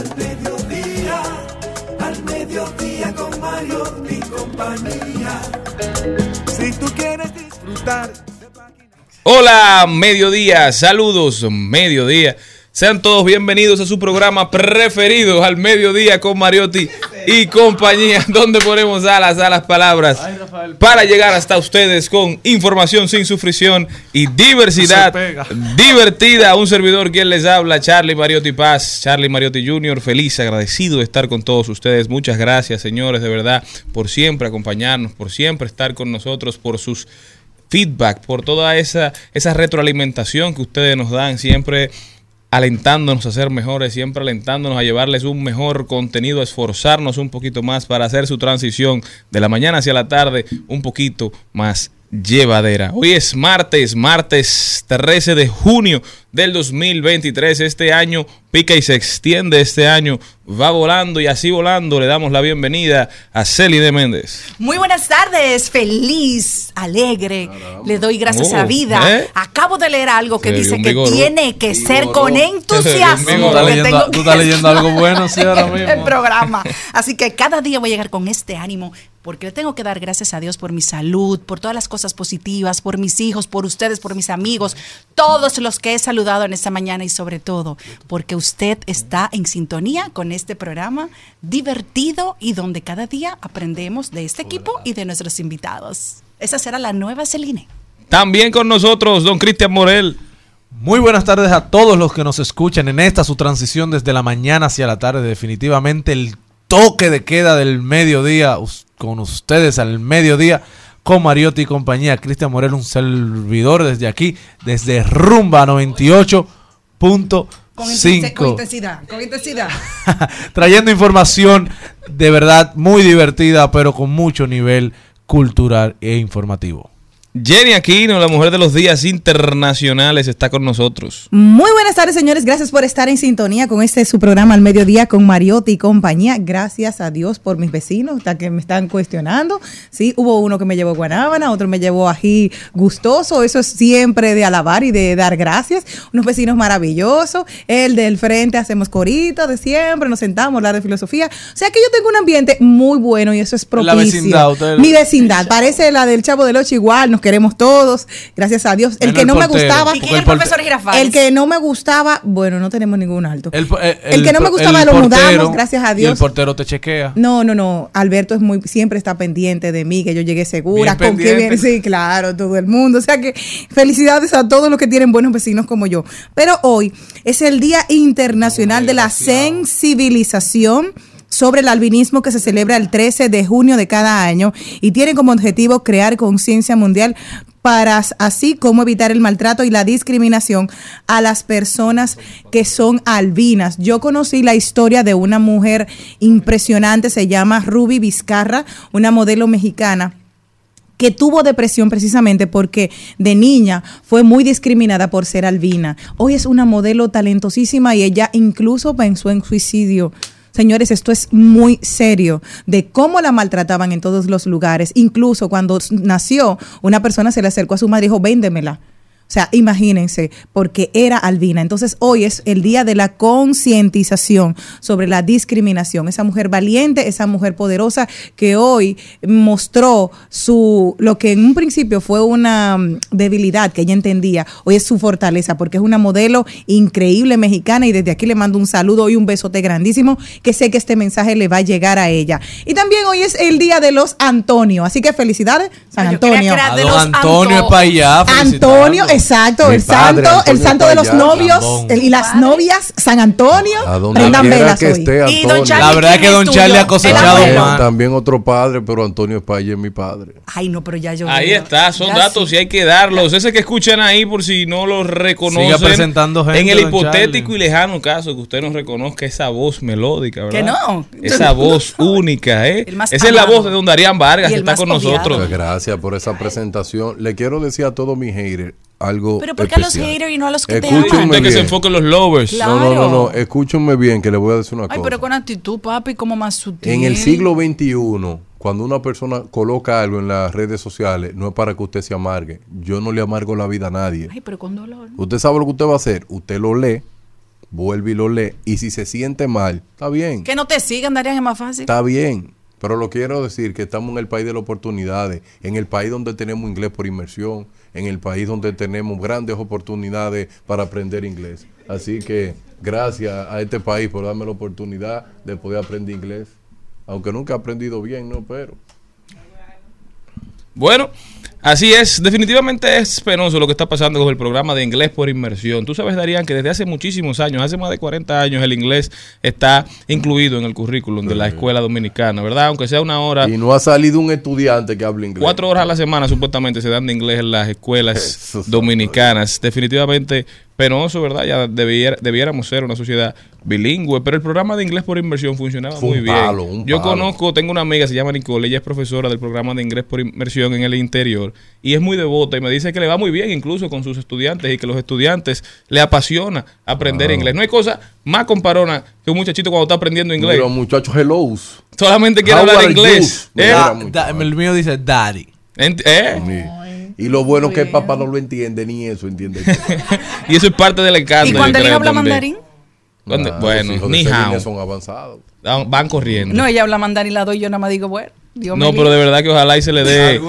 al mediodía, al mediodía con Mario y compañía. Si tú quieres disfrutar Hola, mediodía, saludos, mediodía. Sean todos bienvenidos a su programa preferido, al mediodía con Mariotti y compañía, donde ponemos alas a las palabras para llegar hasta ustedes con información sin sufrición y diversidad divertida. Un servidor quien les habla, Charlie Mariotti Paz, Charlie Mariotti Jr., feliz, agradecido de estar con todos ustedes. Muchas gracias, señores, de verdad, por siempre acompañarnos, por siempre estar con nosotros, por sus feedback, por toda esa, esa retroalimentación que ustedes nos dan, siempre alentándonos a ser mejores, siempre alentándonos a llevarles un mejor contenido, a esforzarnos un poquito más para hacer su transición de la mañana hacia la tarde un poquito más llevadera. Hoy es martes, martes 13 de junio del 2023. Este año pica y se extiende. Este año va volando y así volando le damos la bienvenida a Celi de Méndez. Muy buenas tardes, feliz, alegre. Le doy gracias Oh, a la vida. ¿eh? Acabo de leer algo que Se dice que tiene que ser con entusiasmo. Tú estás leyendo, tengo tú estás leyendo algo bueno, sí, ahora en mismo. el programa. Así que cada día voy a llegar con este ánimo porque le tengo que dar gracias a Dios por mi salud, por todas las cosas positivas, por mis hijos, por ustedes, por mis amigos, todos los que he saludado en esta mañana y sobre todo porque usted está en sintonía con este programa divertido y donde cada día aprendemos de este equipo y de nuestros invitados. Esa será la nueva Celine. También con nosotros, don Cristian Morel. Muy buenas tardes a todos los que nos escuchan en esta su transición desde la mañana hacia la tarde. Definitivamente el toque de queda del mediodía us- con ustedes al mediodía con Mariotti y compañía. Cristian Morel, un servidor desde aquí, desde Rumba 98.5. intensidad, con intensidad. trayendo información de verdad muy divertida, pero con mucho nivel cultural e informativo. Jenny Aquino, la mujer de los días internacionales, está con nosotros. Muy buenas tardes, señores. Gracias por estar en sintonía con este su programa al mediodía con Mariotti y compañía. Gracias a Dios por mis vecinos hasta que me están cuestionando. Sí, hubo uno que me llevó guanábana, otro me llevó ají gustoso. Eso es siempre de alabar y de dar gracias. Unos vecinos maravillosos. El del frente hacemos coritos de siempre, nos sentamos a hablar de filosofía. O sea que yo tengo un ambiente muy bueno y eso es propicio. La vecindad, usted- Mi vecindad parece la del Chavo del Ocho igual. Nos queremos todos. Gracias a Dios. El Menos que el no me gustaba. ¿Y quién es el profesor Girafales? El que no me gustaba, bueno, no tenemos ningún alto. El, que no me gustaba lo portero, mudamos, gracias a Y Dios. el portero te chequea. No, no, no. Alberto es muy, siempre está pendiente de mí, que yo llegué segura, Bien con pendiente. viene. Sí, claro, todo el mundo. O sea que felicidades a todos los que tienen buenos vecinos como yo. Pero hoy es el Día Internacional de la Sensibilización sobre el albinismo que se celebra el 13 de junio de cada año y tiene como objetivo crear conciencia mundial para así como evitar el maltrato y la discriminación a las personas que son albinas. Yo conocí la historia de una mujer impresionante, se llama Ruby Vizcarra, una modelo mexicana que tuvo depresión precisamente porque de niña fue muy discriminada por ser albina. Hoy es una modelo talentosísima y ella incluso pensó en suicidio. Señores, esto es muy serio de cómo la maltrataban en todos los lugares. Incluso cuando nació, una persona se le acercó a su madre y dijo, véndemela. O sea, imagínense, porque era albina. Entonces, hoy es el día de la concientización sobre la discriminación. Esa mujer valiente, esa mujer poderosa que hoy mostró su lo que en un principio fue una mm, debilidad que ella entendía, hoy es su fortaleza porque es una modelo increíble mexicana y desde aquí le mando un saludo y un besote grandísimo que sé que este mensaje le va a llegar a ella. Y también hoy es el día de los Antonio, así que felicidades San Antonio. que era A de don los Antonio es para allá. Antonio, felicitarlo. Exacto, el padre, santo, el santo de los novios el- y las novias, San Antonio, A donde velas que hoy. esté Y don Charlie, La verdad ¿quién que es don? Charlie ha cosechado más. también otro padre, pero Antonio Paye es mi padre. Ay, no, pero ya yo. Ahí veo. está, son Ya datos sí. y hay que darlos. Ese que escuchan ahí por si no los reconocen. Siga presentando gente, En el hipotético Charlie. y lejano caso que usted nos reconozca esa voz melódica, ¿verdad? Que no. Esa voz única, ¿eh? El más Esa es la voz de don Darían Vargas que está con nosotros. Muchas gracias por esa presentación. Le quiero decir a todos mis haters algo Pero ¿por qué a los especial. haters y no a los que te Escúchenme aman? Que se bien. enfoque en los lovers. Claro. No, no, no, no. Escúchenme bien que le voy a decir una Ay, cosa. pero con actitud, papi, como más sutil. En el siglo XXI, cuando una persona coloca algo en las redes sociales, no es para que usted se amargue. Yo no le amargo la vida a nadie. Ay, pero con dolor. Usted sabe lo que usted va a hacer. Usted lo lee, vuelve y lo lee. Y si se siente mal, está bien. Que no te sigan, Darían, es más fácil. Está bien. Pero lo quiero decir que estamos en el país de las oportunidades, en el país donde tenemos inglés por inmersión, en el país donde tenemos grandes oportunidades para aprender inglés. Así que gracias a este país por darme la oportunidad de poder aprender inglés. Aunque nunca he aprendido bien, ¿no? Pero Bueno, así es. Definitivamente es penoso lo que está pasando con el programa de inglés por inmersión. Tú sabes, Darían, que desde hace muchísimos años, hace más de 40 años, el inglés está incluido en el currículum de la escuela dominicana, ¿verdad? Aunque sea una hora. y no ha salido un estudiante que hable inglés. Cuatro horas a la semana supuestamente se dan de inglés en las escuelas dominicanas. Definitivamente penoso, ¿verdad? Ya debiera- debiéramos ser una sociedad bilingüe, pero el programa de inglés por inmersión funcionaba Fue muy un bien. palo, un Yo palo. conozco, tengo una amiga, se llama Nicole, ella es profesora del programa de inglés por inmersión en el interior y es muy devota y me dice que le va muy bien incluso con sus estudiantes y que los estudiantes le apasiona aprender inglés. No hay cosa más comparona que un muchachito cuando está aprendiendo inglés. Los muchachos hellos. Solamente quiere How hablar inglés. ¿eh? Da- da- el mío dice daddy. Ent- ¿eh? Y lo bueno es que el papá no lo entiende, ni eso entiende. Y eso es parte del encanto. ¿Y cuando habla también. mandarín? Cuando- Ah, bueno, ni hao. son avanzados. Van, van corriendo. No, ella habla mandarín, la doy, yo nada más digo, bueno. Dios No, pero de verdad que ojalá y se le dé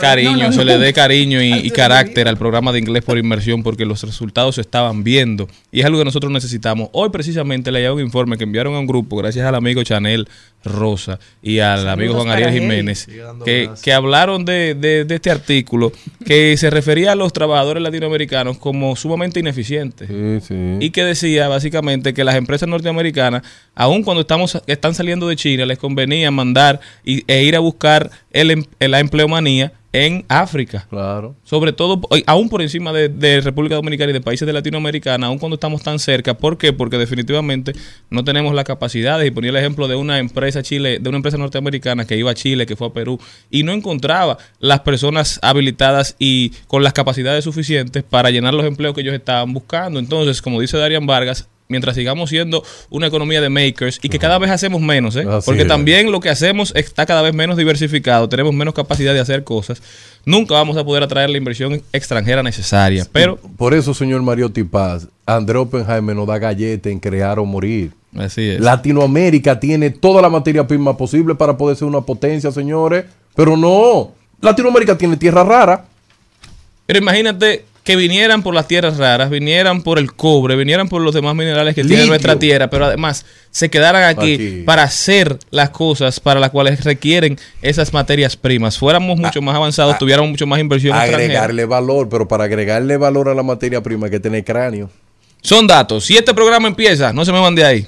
cariño, No, no, se le dé cariño y, y carácter al programa de inglés por inmersión porque los resultados se estaban viendo y es algo que nosotros necesitamos. Hoy precisamente le un informe que enviaron a un grupo gracias al amigo Chanel Rosa y al amigo Juan Ariel. Jiménez que, que hablaron de, de- de este artículo que se refería a los trabajadores latinoamericanos como sumamente ineficientes. Sí, sí. Y que decía básicamente que las empresas norteamericanas, aun cuando estamos están saliendo de China, les convenía mandar y, e ir a buscar el, em- la empleomanía en África. Claro. Sobre todo, aún por encima de, de República Dominicana y de países de Latinoamericana, aun cuando estamos tan cerca. ¿Por qué? Porque definitivamente no tenemos las capacidades. Y ponía el ejemplo de una empresa chile, de una empresa norteamericana que iba a Chile, que fue a Perú, y no encontraba las personas habilitadas y con las capacidades suficientes para llenar los empleos que ellos estaban buscando. Entonces, como dice Darian Vargas, mientras sigamos siendo una economía de makers y que cada vez hacemos menos, ¿eh? Así porque es. también lo que hacemos está cada vez menos diversificado, tenemos menos capacidad de hacer cosas, nunca vamos a poder atraer la inversión extranjera necesaria. Pero, Por eso, señor Mariotti Paz, André Oppenheimer nos da galleta en crear o morir. así es. Latinoamérica tiene toda la materia prima posible para poder ser una potencia, señores. Pero no. Latinoamérica tiene tierra rara. Pero imagínate que vinieran por las tierras raras, vinieran por el cobre, vinieran por los demás minerales que tiene nuestra tierra, pero además se quedaran aquí, Aquí. para hacer las cosas para las cuales requieren esas materias primas. Fuéramos mucho más avanzados, tuviéramos mucho más inversión extranjera. Agregarle valor, pero para agregarle valor a la materia prima hay que tener cráneo. Son datos. Si este programa empieza, no se me van de ahí.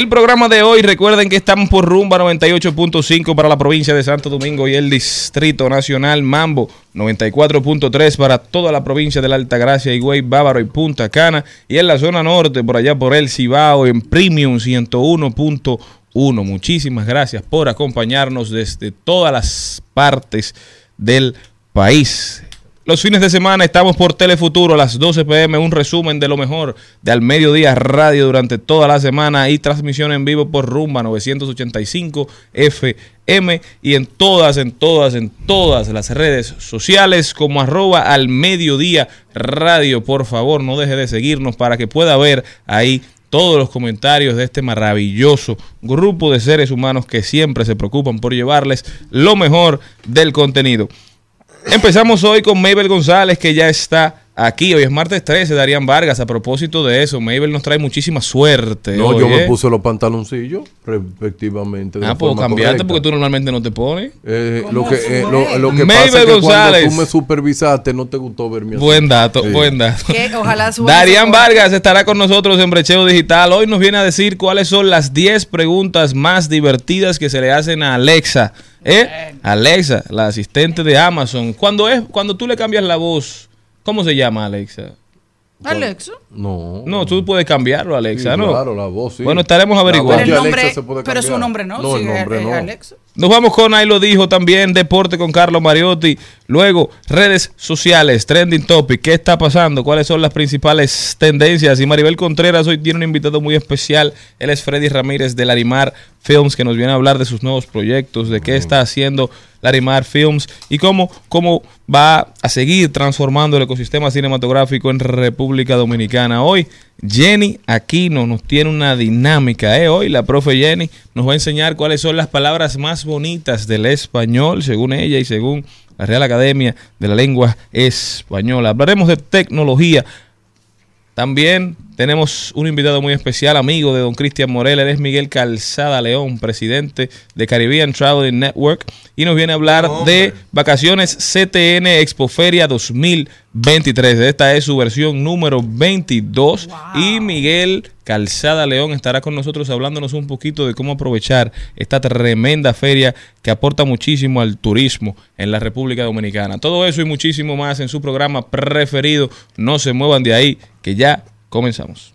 El programa de hoy, recuerden que estamos por rumba 98.5 para la provincia de Santo Domingo y el Distrito Nacional Mambo 94.3 para toda la provincia de la Altagracia, Higüey, Bávaro y Punta Cana y en la zona norte por allá por el Cibao en Premium 101.1 1. Muchísimas gracias por acompañarnos desde todas las partes del país. Los fines de semana estamos por Telefuturo a las 12 pm, un resumen de lo mejor de Al Mediodía Radio durante toda la semana y transmisión en vivo por Rumba 985 FM y en todas, en todas, en todas las redes sociales como arroba al mediodía radio. Por favor, no deje de seguirnos para que pueda ver ahí todos los comentarios de este maravilloso grupo de seres humanos que siempre se preocupan por llevarles lo mejor del contenido. Empezamos hoy con Mabel González, que ya está aquí. Hoy es martes 13, Darían Vargas. A propósito de eso, Mabel nos trae muchísima suerte. No, hoy, yo me ¿eh? puse los pantaloncillos, respectivamente. de Ah, puedo forma cambiarte correcta. porque tú normalmente no te pones. Eh, lo que, eh, lo, lo que Mabel pasa es que González. cuando tú me supervisaste no te gustó verme así. Buen dato, Sí. buen dato. Que ojalá suba Darían Vargas estará con nosotros en Brecheo Digital. Hoy nos viene a decir cuáles son las 10 preguntas más divertidas que se le hacen a Alexa. ¿Eh? Alexa, la asistente de Amazon. Cuando es, cuando tú le cambias la voz, ¿cómo se llama Alexa? Alexa. No. No, tú puedes cambiarlo, Alexa, Sí, ¿no? Claro, la voz, sí. Bueno, estaremos averiguando. Pero el Alexa nombre, se puede pero su nombre no, No, el sí, nombre no. Alexa. Nos vamos con Ahí lo dijo también, Deporte con Carlos Mariotti. Luego, redes sociales, Trending Topic. ¿Qué está pasando? ¿Cuáles son las principales tendencias? Y Maribel Contreras hoy tiene un invitado muy especial. Él es Freddy Ramírez de Larimar Films, que nos viene a hablar de sus nuevos proyectos, de qué está haciendo Larimar Films y cómo, cómo va a seguir transformando el ecosistema cinematográfico en República Dominicana. Hoy, Jenny Aquino nos tiene una dinámica. ¿eh? Hoy la profe Jenny nos va a enseñar cuáles son las palabras más bonitas del español, según ella y según la Real Academia de la Lengua Española. Hablaremos de tecnología. También tenemos un invitado muy especial, amigo de don Cristian Morel. Él es Miguel Calzada León, presidente de Caribbean Traveling Network. Y nos viene a hablar de vacaciones CTN Expoferia 2023. Esta es su versión número 22. Y Miguel Calzada León estará con nosotros hablándonos un poquito de cómo aprovechar esta tremenda feria que aporta muchísimo al turismo en la República Dominicana. Todo eso y muchísimo más en su programa preferido. No se muevan de ahí, que ya comenzamos.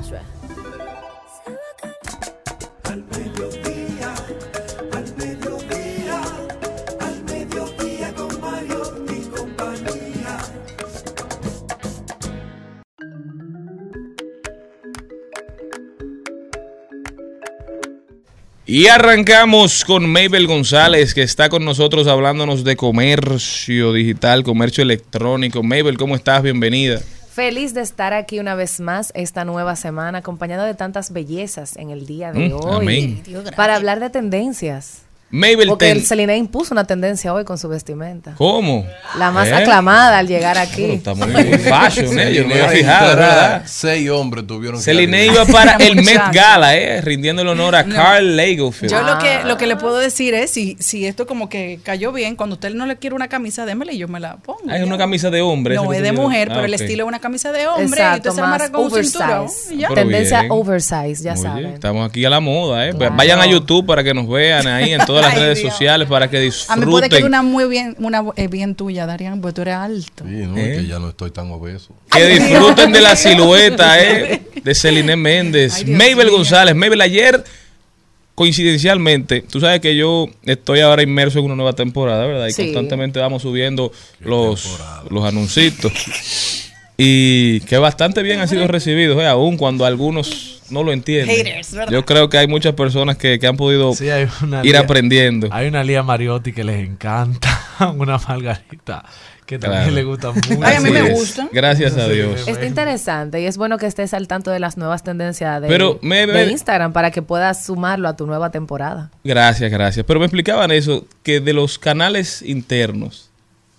Y arrancamos con Mabel González, que está con nosotros hablándonos de comercio digital, comercio electrónico. Mabel, ¿cómo estás? Bienvenida. Feliz de estar aquí una vez más esta nueva semana, acompañada de tantas bellezas en el día de Mm, hoy. amén. Para hablar de tendencias. Mabel, Porque ten- el Celine impuso una tendencia hoy con su vestimenta. ¿cómo? La más ¿Eh? aclamada al llegar Bueno, aquí. está muy, fashion, ¿eh? Yo no me había fijado, ¿verdad? Seis hombres tuvieron Celine iba para el Met. Gala, ¿eh? Rindiendo el honor a Carl Lagerfeld. Yo lo Ah. que, lo que le puedo decir es, si, si esto como que cayó bien, cuando usted no le quiere una camisa, démela y yo me la pongo. Ah, es una camisa de hombre. No, es de mujer, Ah, pero el estilo es una camisa de hombre y Exacto, usted se la amarra más con un cinturón y Tendencia bien. oversize, ya Oye, saben. Estamos aquí a la moda, ¿eh? Claro. Vayan a YouTube para que nos vean ahí en todas las Ay, redes Dios. sociales para que A disfruten. mí puede que una muy bien, una eh, bien tuya, Darían, porque tú eres alto. Sí, no, ¿Eh? que ya no estoy tan obeso. Que disfruten de la silueta, ¿eh? De Celine Méndez. Ay, Dios Mabel mío. González. Mabel, ayer, coincidencialmente, tú sabes que yo estoy ahora inmerso en una nueva temporada, ¿verdad? Y Sí. constantemente vamos subiendo los, los anuncios. Y que bastante bien han sido recibidos, ¿eh? Aún cuando algunos no lo entienden. Haters, ¿verdad? Yo creo que hay muchas personas que, que han podido Sí, hay una ir Lía- aprendiendo. Hay una Lía Mariotti que les encanta, una margarita que también Claro. le gusta mucho. Ay, a mí me gusta. Gracias a Dios. Está interesante y es bueno que estés al tanto de las nuevas tendencias de, Pero me- de me- Instagram para que puedas sumarlo a tu nueva temporada. Gracias, gracias. Pero me explicaban eso, que de los canales internos,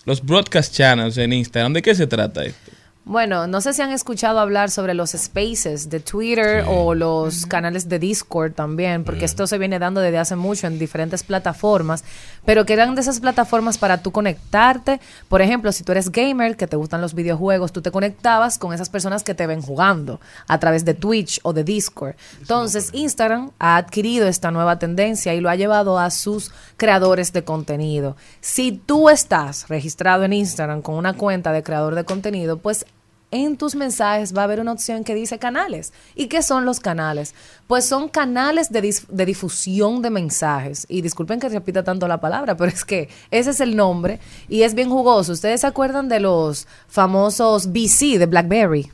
los broadcast channels en Instagram, ¿de qué se trata esto? Bueno, no sé si han escuchado hablar sobre los spaces de Twitter o los canales de Discord también, porque esto se viene dando desde hace mucho en diferentes plataformas, pero que eran de esas plataformas para tú conectarte. Por ejemplo, si tú eres gamer, que te gustan los videojuegos, tú te conectabas con esas personas que te ven jugando a través de Twitch o de Discord. Entonces, Instagram ha adquirido esta nueva tendencia y lo ha llevado a sus creadores de contenido. Si tú estás registrado en Instagram con una cuenta de creador de contenido, pues en tus mensajes va a haber una opción que dice canales. ¿Y qué son los canales? Pues son canales de, de difusión de mensajes. Y disculpen que repita tanto la palabra, pero es que ese es el nombre y es bien jugoso. ¿Ustedes se acuerdan de los famosos BC de BlackBerry?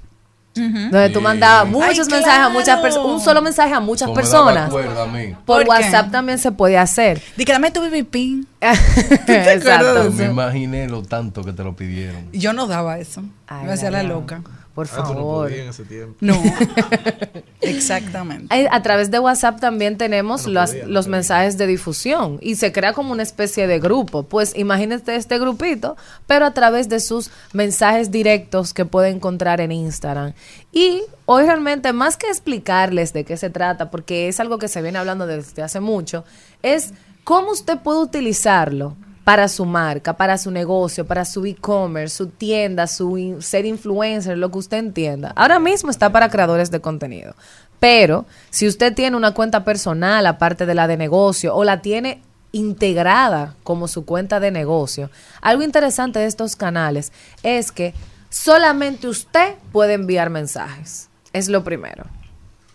Donde tú mandabas muchos Ay, mensajes a muchas personas, un solo mensaje a muchas Como personas. cuerda a mí. Por. WhatsApp también se puede hacer. Di que dame tu BB pin. Exacto. Me imaginé lo tanto que te lo pidieron. Yo no daba eso. Ay, me hacía la loca. Por Ah, tú no favor. podías en ese tiempo. No. Exactamente. A través de WhatsApp también tenemos No las- podía, no los podía. mensajes de difusión y se crea como una especie de grupo. Pues imagínate este grupito, pero a través de sus mensajes directos que puede encontrar en Instagram. Y hoy realmente, más que explicarles de qué se trata, porque es algo que se viene hablando desde hace mucho, es cómo usted puede utilizarlo para su marca, para su negocio, para su e-commerce, su tienda, su ser influencer, lo que usted entienda. Ahora mismo está para creadores de contenido. Pero si usted tiene una cuenta personal aparte de la de negocio o la tiene integrada como su cuenta de negocio, algo interesante de estos canales es que solamente usted puede enviar mensajes. Es lo primero.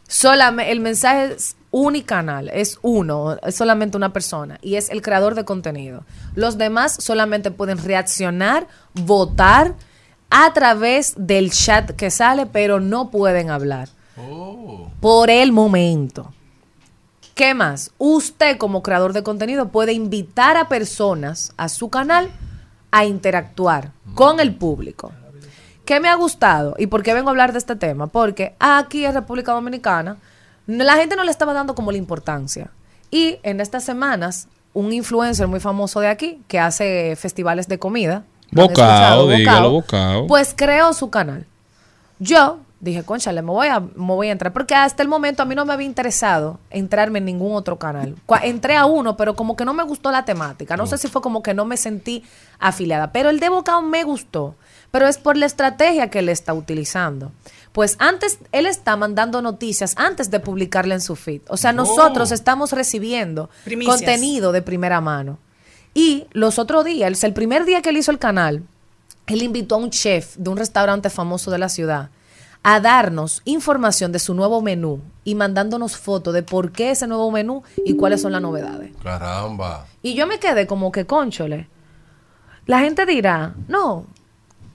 Solamente el mensaje unicanal, es uno, es solamente una persona y es el creador de contenido. Los demás solamente pueden reaccionar, votar a través del chat que sale, pero no pueden hablar. Por el momento. ¿Qué más? Usted como creador de contenido puede invitar a personas a su canal a interactuar con el público. ¿Qué me ha gustado? ¿Y por qué vengo a hablar de este tema? Porque aquí en República Dominicana la gente no le estaba dando como la importancia. Y en estas semanas, un influencer muy famoso de aquí, que hace festivales de comida. ¿lo han Bocao, escuchado? dígalo, Bocao. Pues creó su canal. Yo dije, conchale, me voy, a, me voy a entrar. Porque hasta el momento a mí no me había interesado entrarme en ningún otro canal. Entré a uno, pero como que no me gustó la temática. No sé si fue como que no me sentí afiliada. Pero el de Bocao me gustó. Pero es por la estrategia que él está utilizando. Pues antes, él está mandando noticias antes de publicarla en su feed. O sea, nosotros estamos recibiendo Primicias. contenido de primera mano. Y los otros días, el primer día que él hizo el canal, él invitó a un chef de un restaurante famoso de la ciudad a darnos información de su nuevo menú y mandándonos fotos de por qué ese nuevo menú y cuáles son las novedades. Caramba. Y yo me quedé como que, conchole, la gente dirá, no,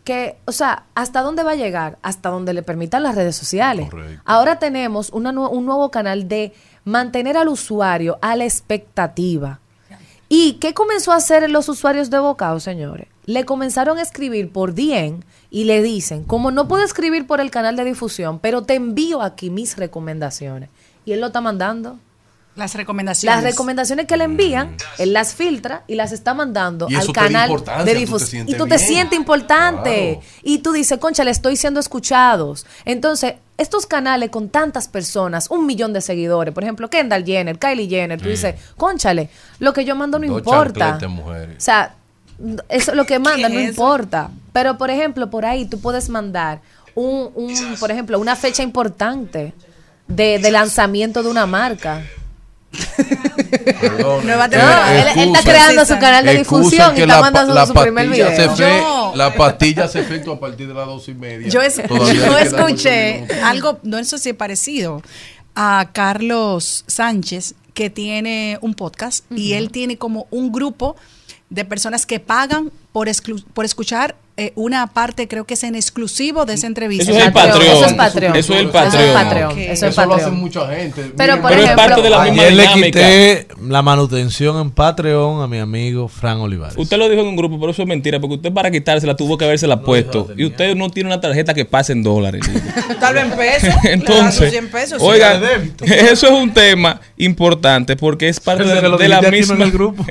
que, o sea, ¿hasta dónde va a llegar? Hasta donde le permitan las redes sociales. Correcto. Ahora tenemos una un nuevo canal de mantener al usuario a la expectativa. ¿Y qué comenzó a hacer los usuarios de Bocao, señores? Le comenzaron a escribir por DM y le dicen, como no puedo escribir por el canal de difusión, pero te envío aquí mis recomendaciones. Y él lo está mandando. Las recomendaciones. Las recomendaciones que le envían, él las filtra y las está mandando Y al canal de tú te difusión. Y tú te sientes importante. Claro. Y tú dices, concha, le estoy siendo escuchados. Entonces, estos canales con tantas personas, un millón de seguidores, por ejemplo, Kendall Jenner, Kylie Jenner, tú dices, conchale, lo que yo mando no Dos importa. mujeres. O sea, eso lo que manda ¿Qué no es importa. Pero, por ejemplo, por ahí tú puedes mandar un, un por ejemplo, una fecha importante de, de lanzamiento de una marca. Perdón. Nueva Eh, temporada. él, él está creando su canal de difusión y está mandando la su primer video. se fe- Yo- la pastilla se efectúa a partir de las dos y media. Yo, es- escuché algo, no eso sí parecido, a Carlos Sánchez, que tiene un podcast y él tiene como un grupo de personas que pagan por escuchar eh, una parte, creo que es en exclusivo de esa entrevista. Eso es el Patreon, eso es Patreon. Eso es el Eso es Patreon. Eso es Eso lo hace mucha gente. Pero, Miren, por Pero es parte de la misma Ayer le dinámica. quité la manutención en Patreon a mi amigo Fran Olivares. Usted lo dijo en un grupo, pero eso es mentira, porque usted para quitársela tuvo que habérsela puesto. Y usted no tiene una tarjeta que pase en dólares. Tal vez en pesos. Entonces, oiga, eso es un tema importante porque es parte de, la no misma el grupo.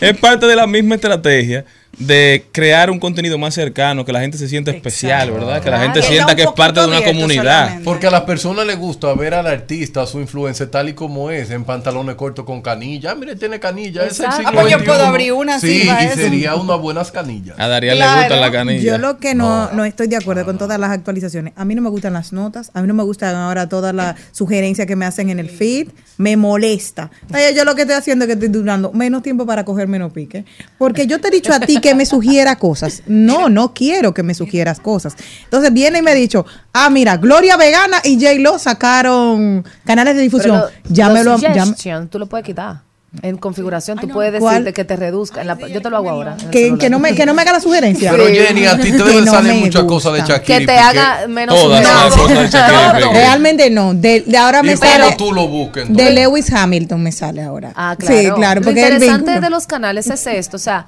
es parte de la misma estrategia de crear un contenido más cercano, que la gente se sienta especial, ¿verdad? Que la gente Y está sienta que es parte de una comunidad. solamente. Porque a las personas les gusta ver al artista, a su influencer, tal y como es, en pantalones cortos con canilla. Ah, mire, tiene canilla. Es el siglo Ah, pues yo puedo abrir una Sí, y eso. sería unas buenas canillas. A Darían Claro. le gusta la canilla. Yo lo que no, no estoy de acuerdo con todas las actualizaciones. A mí no me gustan las notas, a mí no me gustan ahora todas las sugerencias que me hacen en el feed. Me molesta. Oye, yo lo que estoy haciendo es que estoy durando menos tiempo para coger menos pique. Porque yo te he dicho a ti que me sugiera cosas. No, no quiero que me sugieras cosas. Entonces viene y me ha dicho, ah, mira, Gloria Vegana y J Lo sacaron canales de difusión. Los me lo ya me- suggestion, tú lo puedes quitar. En configuración, tú puedes ¿Cuál? decirte que te reduzca. en la- yo te lo hago ahora. que, no me, que no me haga la sugerencia. Pero Jenny, a ti te Que deben no salir muchas cosas de Shakira. que te haga menos Todas no, las cosas de Shakira. Realmente no. De, de ahora me ¿Y sale. tú lo busques? De? Lewis Hamilton me sale ahora. Ah, claro. Sí, claro. Lo Porque el interesante de los canales es esto, o sea,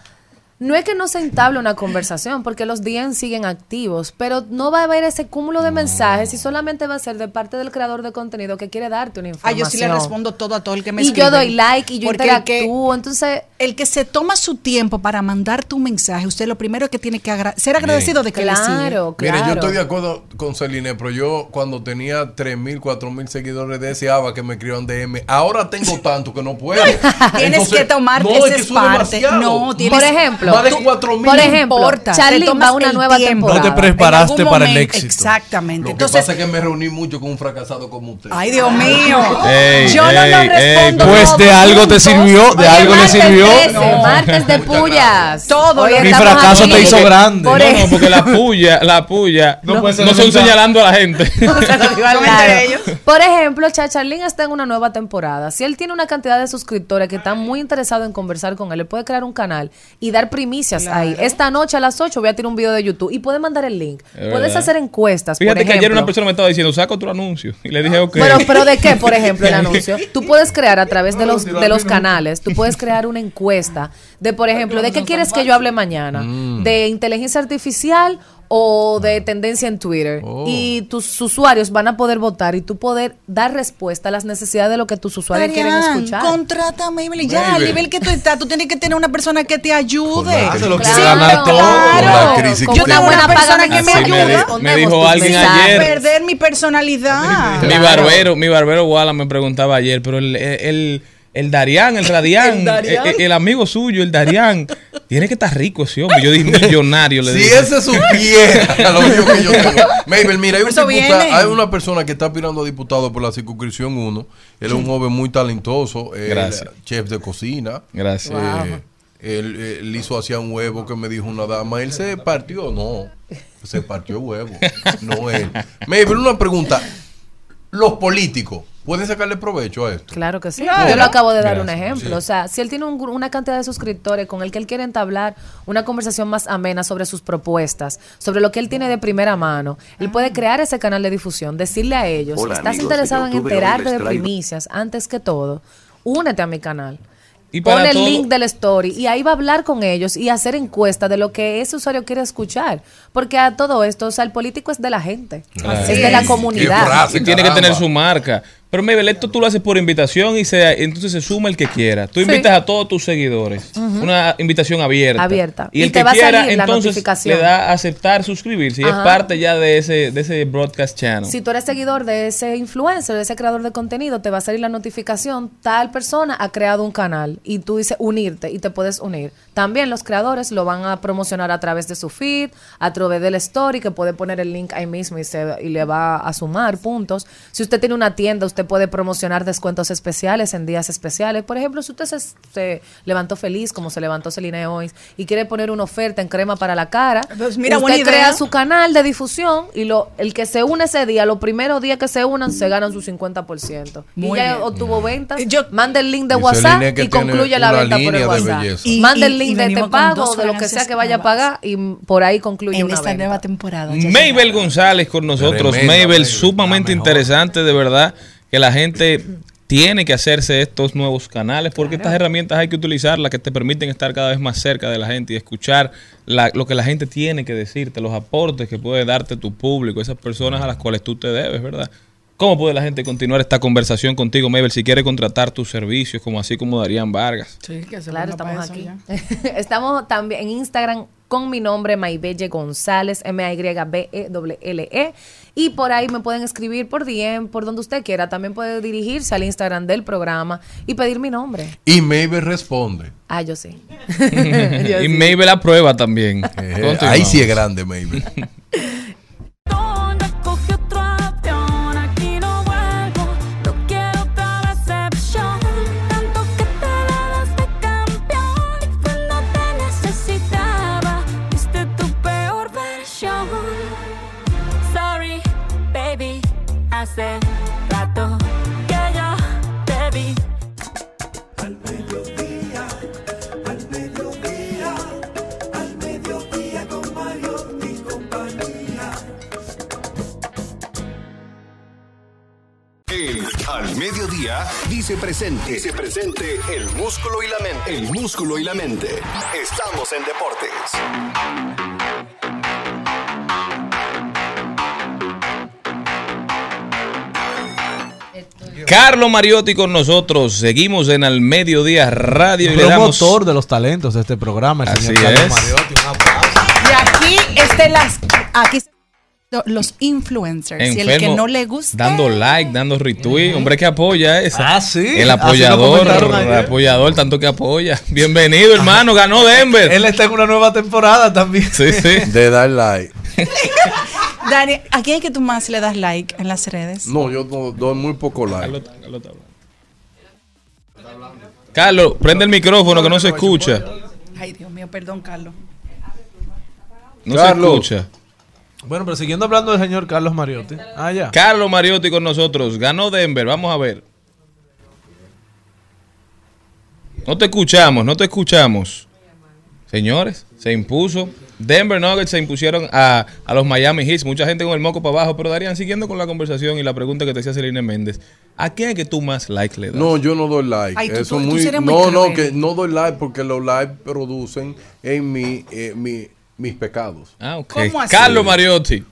no es que no se entable una conversación, porque los DMs siguen activos, pero no va a haber ese cúmulo de mensajes y solamente va a ser de parte del creador de contenido que quiere darte una Ah, información. yo sí le respondo todo a todo el que me Y escribe. yo doy like y yo Porque el que- interactúo, entonces... El que se toma su tiempo para mandar tu mensaje, usted lo primero que tiene que agra- ser agradecido de que le sigue. Claro, claro. Mire, yo estoy de acuerdo con Celine, pero yo cuando tenía 3.000, 4.000 seguidores deseaba que me escriban DM. Ahora tengo tanto que no puedo. Tienes que tomar no, ese es que eso es parte. No, tienes- Por ejemplo, Más de tú- 4.000. por ejemplo, tomas va a una nueva tiempo. temporada. No te preparaste para el éxito. Exactamente. Lo que Entonces, pasa es que me reuní mucho con un fracasado como usted. ay Dios mío. Ey, yo no lo ey, respondo. ey, Pues de algo te sirvió, de Oye, algo le sirvió. 13, No. martes de pullas. Todo lo- Mi fracaso aquí. te hizo grande. Por No, ejemplo, no, porque la puya, la puya No no, son señalando a la gente. Por ejemplo, Chacharlín está en una nueva temporada. Si él tiene una cantidad de suscriptores que están muy interesados en conversar con él, él puede crear un canal y dar primicias ahí. Esta noche a las 8 voy a tirar un video de YouTube y puede mandar el link. Es Puedes verdad. hacer encuestas. Fíjate por que ayer una persona me estaba diciendo, saca otro anuncio. Y le dije, ok. Pero, pero ¿de qué, por ejemplo, el anuncio? Tú puedes crear a través de los, de los canales, tú puedes crear una encuesta de, por ejemplo, ¿de qué quieres que yo hable mañana? ¿De inteligencia artificial o de tendencia en Twitter? Oh. Y tus usuarios van a poder votar y tú poder dar respuesta a las necesidades de lo que tus usuarios quieren escuchar. Contrata a Maybelline. Ya, al nivel que tú estás, tú tienes que tener una persona que te ayude. Claro, lo Claro, todo. La crisis Con que una Una persona que me Así me me dijo alguien ayer. perder mi personalidad. Mi Claro. barbero, mi barbero Wala me preguntaba ayer, pero el, el, el Darián, el Radián, El Darián. el, el amigo suyo, el Darián, tiene que estar rico ese hombre. Yo dije millonario, le Si dije. ese supiera lo mismo que yo tengo. Mabel, mira, hay, un Eso diputa- viene. hay una persona que está aspirando a diputado por la circunscripción 1. Él es un joven muy talentoso, Gracias. chef de cocina. Gracias. Eh, él, él hizo hacía un huevo que me dijo una dama. Él se partió, no. Se partió el huevo, no él. Mabel, una pregunta. Los políticos pueden sacarle provecho a esto. Claro que sí. Claro. Yo lo acabo de dar un ejemplo. O sea, si él tiene un una cantidad de suscriptores con el que él quiere entablar una conversación más amena sobre sus propuestas, sobre lo que él tiene de primera mano, él puede crear ese canal de difusión, decirle a ellos, Hola, estás amigos interesado en enterarte de primicias, antes que todo, únete a mi canal. Y para Pon el todo- link del story y ahí va a hablar con ellos y hacer encuesta de lo que ese usuario quiere escuchar. Porque a todo esto, o sea, el político es de la gente, es de la comunidad. frase. Y tiene que tener su marca. Pero Mabel, esto tú lo haces por invitación y se, entonces se suma el que quiera. Tú Sí. invitas a todos tus seguidores. Una invitación abierta. Abierta. Y Y el te que va a quiera, salir la entonces notificación. le da a aceptar suscribirse. Y es parte ya de ese, de ese broadcast channel. Si tú eres seguidor de ese influencer, de ese creador de contenido, te va a salir la notificación, tal persona ha creado un canal y tú dices unirte y te puedes unir. También los creadores lo van a promocionar a través de su feed, a través del story, que puede poner el link ahí mismo y, se, y le va a sumar puntos. Si usted tiene una tienda, usted puede promocionar descuentos especiales en días especiales. Por ejemplo, si usted se, se levantó feliz, como se levantó Celine hoy, y quiere poner una oferta en crema para la cara, Pues mira, buena usted idea. crea su canal de difusión y lo, el que se une ese día, los primeros días que se unan, se ganan su 50%. Muy y ya bien. obtuvo ventas. Yo- manda el link de WhatsApp y concluye la venta por el WhatsApp. Y- Manda el link y de te pago de lo que sea que vaya a pagar y por ahí concluye en una esta venta. nueva temporada. llegaron. González con nosotros. Tremenda, Mabel, Mabel, sumamente interesante, de verdad, que la gente tiene que hacerse estos nuevos canales porque estas herramientas hay que utilizarlas que te permiten estar cada vez más cerca de la gente y escuchar la- lo que la gente tiene que decirte, los aportes que puede darte tu público, esas personas a las cuales tú te debes, ¿verdad? ¿Cómo puede la gente continuar esta conversación contigo, Mabel, si quiere contratar tus servicios, como así como Darían Vargas? Sí, que se Claro, estamos aquí. estamos también en Instagram con mi nombre, Maybelle González, M-A-Y-B-E-L-L-E. Y por ahí me pueden escribir por DM, por donde usted quiera. También puede dirigirse al Instagram del programa y pedir mi nombre. Y Mabel responde. Ah, yo sí. y Mabel aprueba también. Eh, ahí sí es grande, Mabel. Mediodía dice presente. Dice presente el músculo y la mente. El músculo y la mente. Estamos en deportes. Carlos Mariotti con nosotros. Seguimos en Al Mediodía Radio y le damos. Promotor de los talentos de este programa, el Así señor Carlos es. Mariotti. Un aplauso. Y aquí estén las aquí los influencers y el que no le gusta Dando like, dando retweet. Hombre que apoya esa. Ah, sí. El apoyador, el apoyador, tanto que apoya. Bienvenido, hermano. Ganó Denver. Él está en una nueva temporada también. Sí, sí. De dar like. Dani, ¿a quién es que tú más le das like en las redes? No, yo no- doy muy poco like. Carlos, prende el micrófono que no se escucha. Ay, Dios mío, perdón, Carlos. No Carlos. se escucha. Bueno, pero siguiendo hablando del señor Carlos Mariotti. Ah, ya. Carlos Mariotti con nosotros. Ganó Denver. Vamos a ver. No te escuchamos, no te escuchamos. Señores, se impuso. Denver Nuggets se impusieron a, a los Miami Heat. Mucha gente con el moco para abajo. Pero Darían, siguiendo con la conversación y la pregunta que te hacía Celine Méndez. ¿A quién es que tú más like le das? No, yo no doy like. Ay, tú- Eso tú- tú muy, muy no, no, que no doy like porque los likes producen en mi, eh, mi- mis pecados. Ah, ok. ¿Cómo así? Carlos Mariotti.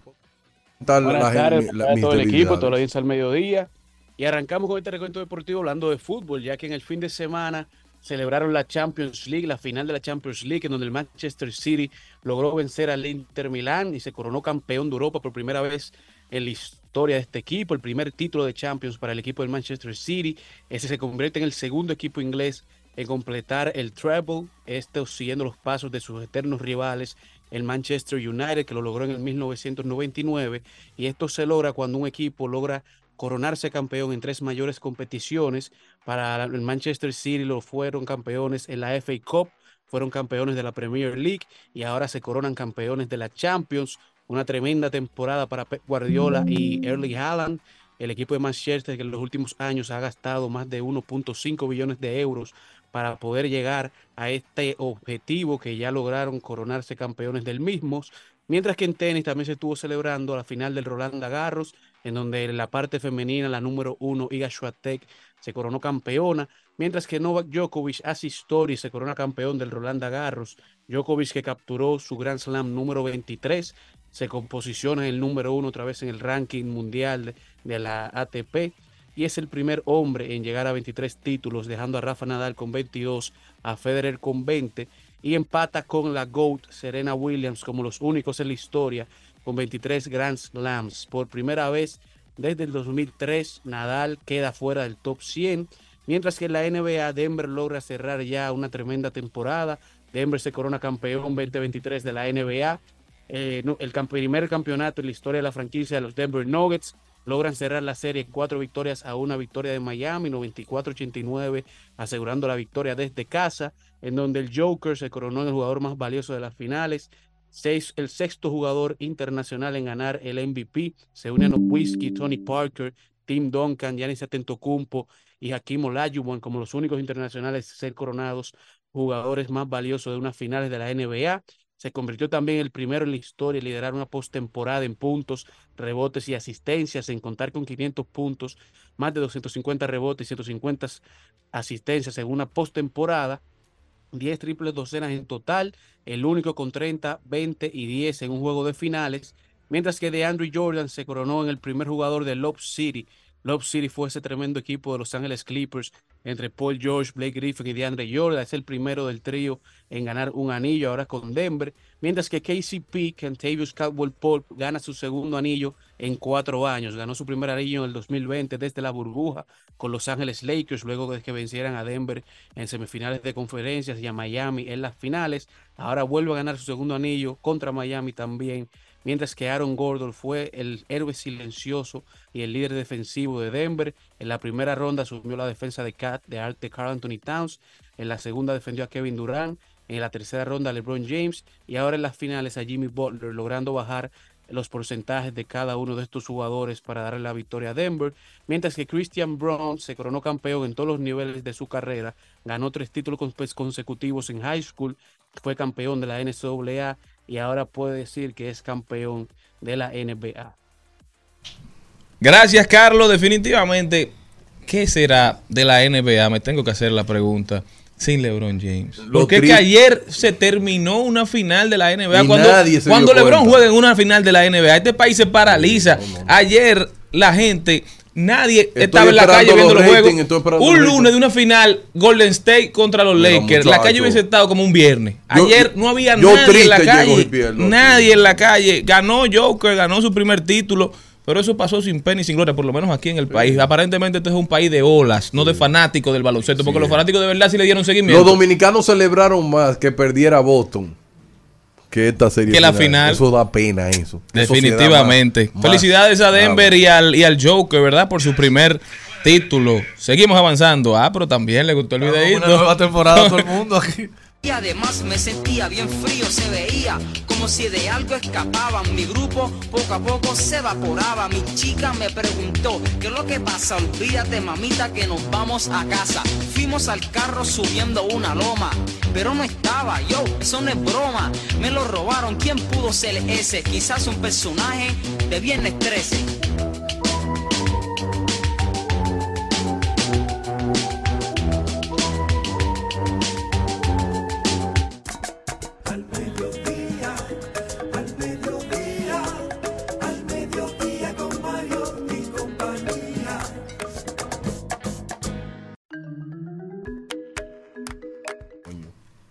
Tal Buenas la tardes gente- la- todo el equipo, toda la audiencia al mediodía. Y arrancamos con este recuento deportivo hablando de fútbol, ya que en el fin de semana celebraron la Champions League, la final de la Champions League, en donde el Manchester City logró vencer al Inter Milán y se coronó campeón de Europa por primera vez en la historia de este equipo, el primer título de Champions para el equipo del Manchester City. Ese se convierte en el segundo equipo inglés en completar el treble, este siguiendo los pasos de sus eternos rivales, el Manchester United, que lo logró en el 1999, y esto se logra cuando un equipo logra coronarse campeón en tres mayores competiciones. Para el Manchester City lo fueron campeones en la FA Cup, fueron campeones de la Premier League y ahora se coronan campeones de la Champions. Una tremenda temporada para Pep Guardiola y Erling Haaland. El equipo de Manchester que en los últimos años ha gastado más de 1.5 billones de euros para poder llegar a este objetivo que ya lograron coronarse campeones del mismo. Mientras que en tenis también se estuvo celebrando la final del Roland Garros, en donde en la parte femenina la número uno, Iga Swiatek, se coronó campeona, mientras que Novak Djokovic hace historia y se corona campeón del Roland Garros. Djokovic que capturó su Grand Slam número 23, se composiciona en el número uno otra vez en el ranking mundial de la ATP y es el primer hombre en llegar a 23 títulos, dejando a Rafa Nadal con 22, a Federer con 20 y empata con la GOAT Serena Williams como los únicos en la historia con 23 Grand Slams. Por primera vez desde el 2003, Nadal queda fuera del top 100, mientras que en la NBA Denver logra cerrar ya una tremenda temporada. Denver se corona campeón 2023 de la NBA. Eh, el primer campeonato en la historia de la franquicia de los Denver Nuggets. Logran cerrar la serie cuatro victorias a una victoria de Miami, 94-89, asegurando la victoria desde casa, en donde el Joker se coronó en el jugador más valioso de las finales. Seis, el sexto jugador internacional en ganar el MVP. Se unen los Whiskey, Tony Parker, Tim Duncan, Giannis Antetokounmpo y Hakim Olajuwon como los únicos internacionales a ser coronados jugadores más valiosos de unas finales de la NBA. Se convirtió también el primero en la historia en liderar una postemporada en puntos, rebotes y asistencias, en contar con 500 puntos, más de 250 rebotes y 150 asistencias en una postemporada. 10 triples docenas en total, el único con 30, 20 y 10 en un juego de finales, mientras que de Andrew Jordan se coronó en el primer jugador de Lob City. Lob City fue ese tremendo equipo de Los Ángeles Clippers entre Paul George, Blake Griffin y DeAndre Jordan. Es el primero del trío en ganar un anillo ahora con Denver, mientras que KCP, Kentavious Caldwell Pope, gana su segundo anillo en cuatro años. Ganó su primer anillo en el 2020 desde la burbuja con Los Ángeles Lakers, luego de que vencieran a Denver en semifinales de conferencias y a Miami en las finales. Ahora vuelve a ganar su segundo anillo contra Miami también mientras que Aaron Gordon fue el héroe silencioso y el líder defensivo de Denver. En la primera ronda asumió la defensa de Cat de Art Carl Anthony Towns, en la segunda defendió a Kevin Durant, en la tercera ronda a LeBron James. Y ahora en las finales a Jimmy Butler, logrando bajar los porcentajes de cada uno de estos jugadores para darle la victoria a Denver, mientras que Christian Brown se coronó campeón en todos los niveles de su carrera, ganó tres títulos cons- consecutivos en high school, fue campeón de la NCAA y ahora puede decir que es campeón de la NBA. Gracias, Carlos. Definitivamente, ¿qué será de la NBA? Me tengo que hacer la pregunta. Sin LeBron James. Lo Porque es tri- que ayer se terminó una final de la NBA. Y Cuando, nadie se dio cuando LeBron cuenta. juega en una final de la NBA, este país se paraliza. Ayer la gente, nadie Estoy estaba en la calle viendo los los juegos. Un lunes de una final, Golden State contra los Lakers. La calle hubiese estado como un viernes. Yo- Ayer no había nadie en la calle. pierdo. Nadie en la calle. Ganó Joker, ganó su primer título. Pero eso pasó sin pena y sin gloria, por lo menos aquí en el país. Aparentemente este es un país de olas, no de fanáticos del baloncesto, porque los fanáticos de verdad sí le dieron seguimiento. Los dominicanos celebraron más que perdiera Boston que esta serie. Que la final. Eso da pena, eso. Definitivamente. más- Felicidades a Denver y al, y al Joker, ¿verdad? Por su primer título. Seguimos avanzando. Ah, pero también le gustó el videito. Una nueva temporada a todo el mundo aquí. Y además me sentía bien frío, se veía como si de algo escapaban. Mi grupo poco a poco se evaporaba. Mi chica me preguntó, ¿qué es lo que pasa? Olvídate, mamita, que nos vamos a casa. Fuimos al carro subiendo una loma, pero no estaba yo, eso no es broma. Me lo robaron, ¿quién pudo ser ese? Quizás un personaje de Viernes 13.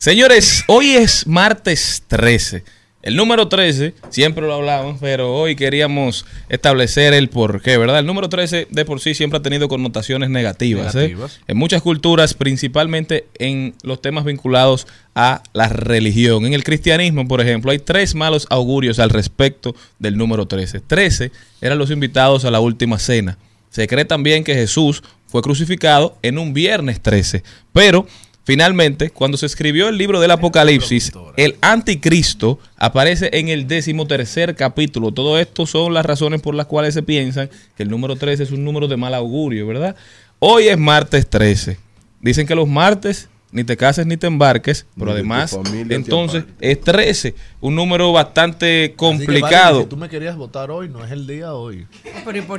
Señores, hoy es martes 13. El número 13, siempre lo hablamos, pero hoy queríamos establecer el porqué, ¿verdad? El número 13 de por sí siempre ha tenido connotaciones negativas, ¿eh? Negativas. En muchas culturas, principalmente en los temas vinculados a la religión. En el cristianismo, por ejemplo, hay tres malos augurios al respecto del número 13. 13 eran los invitados a la última cena. Se cree también que Jesús fue crucificado en un viernes 13, pero finalmente, cuando se escribió el libro del Apocalipsis, el anticristo aparece en el decimotercer capítulo. Todo esto son las razones por las cuales se piensan que el número 13 es un número de mal augurio, ¿verdad? Hoy es martes 13. Dicen que los martes ni te cases ni te embarques, pero además, entonces es 13, un número bastante complicado. vale, si tú me querías votar hoy, no es el día hoy.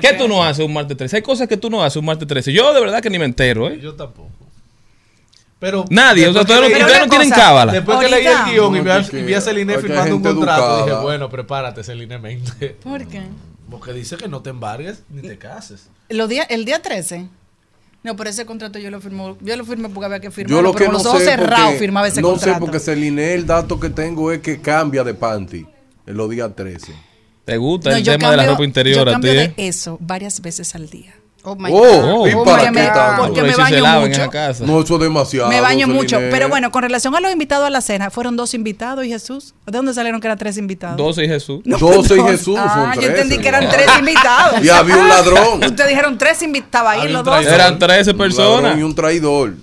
¿Qué tú no haces un martes 13? Hay cosas que tú no haces un martes 13. Yo de verdad que ni me entero, ¿eh? Yo tampoco. Pero Nadie, o sea, ustedes no, que leí- ustedes no tienen cábala. Después que leí el guion y No, vi, a- que- y vi a Celine firmando un contrato, educada. dije, bueno, prepárate, Celine Mente. ¿Por qué? Porque dice que no te embargues ni te cases. Lo día- el día 13. No, pero ese contrato yo lo firmé, yo lo firmé porque había que Yo firmarlo, lo pero que con no los ojos cerrados firmaba ese no contrato. sé porque Celine, el dato que tengo es que cambia de panty en los días 13. ¿Te gusta No, el yo tema de la ropa interior yo a ti? cambio de eso varias veces al día. Oh my Oh, God. ¿y Oh para qué tanto? Me si se baño mucho. casa. No, eso es demasiado. Me baño mucho. Pero bueno, con relación a los invitados a la cena, fueron dos invitados y Jesús. ¿De dónde salieron que eran tres invitados? 12 y Jesús. No, 12 y. Jesús, Ah, son yo 13, entendí que eran ¿no? tres invitados. Y había un ladrón. Ustedes dijeron tres invitados ahí los dos. Eran 13 Un personas. y un traidor.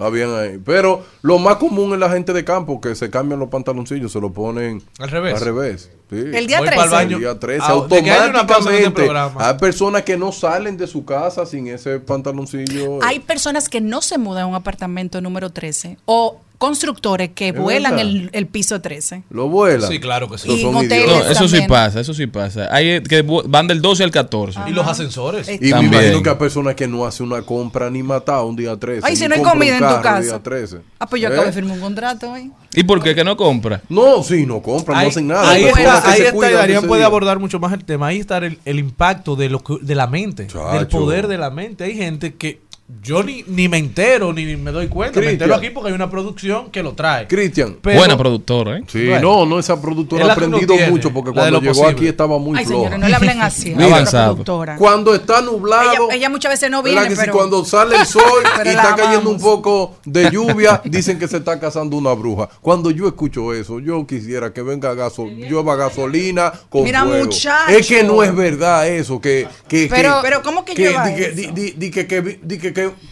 Habían ahí. Pero lo más común es la gente de campo que se cambian los pantaloncillos, se lo ponen Al revés. Al revés. sí. El día Voy 13. pa'l baño. El día 13. Ah, este Automáticamente programa. hay personas que no salen de su casa sin ese pantaloncillo. Hay personas que no se mudan a un apartamento número 13 o constructores que vuelan el, el piso 13. Lo vuelan. Sí, claro que sí. Y. No, eso sí pasa, eso sí pasa. Hay eh, que van del 12 al 14. Y los ascensores. Eh, Y me También. imagino que hay personas que no hacen una compra ni matado un día 13. Ay, si no hay comida en tu casa. Día 13. Ah, pues yo ¿Eh? acabo de firmar un contrato hoy. ¿Y por qué que no compra? No, sí, no compran, Ahí, no hacen nada. ahí está, ahí se está, Darían puede día. abordar mucho más el tema. Ahí está el, el impacto de, lo que- de la mente, del Chacho. poder de la mente. Hay gente que yo ni, ni me entero, ni me doy cuenta. Me Cristian. entero aquí porque hay una producción que lo trae. Cristian. Buena productora, ¿eh? Sí, Bueno. no, no, esa productora ha aprendido tiene, mucho porque cuando llegó posible. aquí estaba muy Ay, floja. no le hablen así. Mira, productora. Cuando está nublado, Ella, ella muchas veces no ¿verdad viene, pero... cuando sale el sol y está cayendo un poco de lluvia, dicen que se está casando una bruja. Cuando yo escucho eso, yo quisiera que venga gaso llueva gasolina con Mira, fuego. muchacho. Es que no es verdad eso, que... que Pero- que- pero ¿cómo que llueva di que, eso? di- di- di que- que-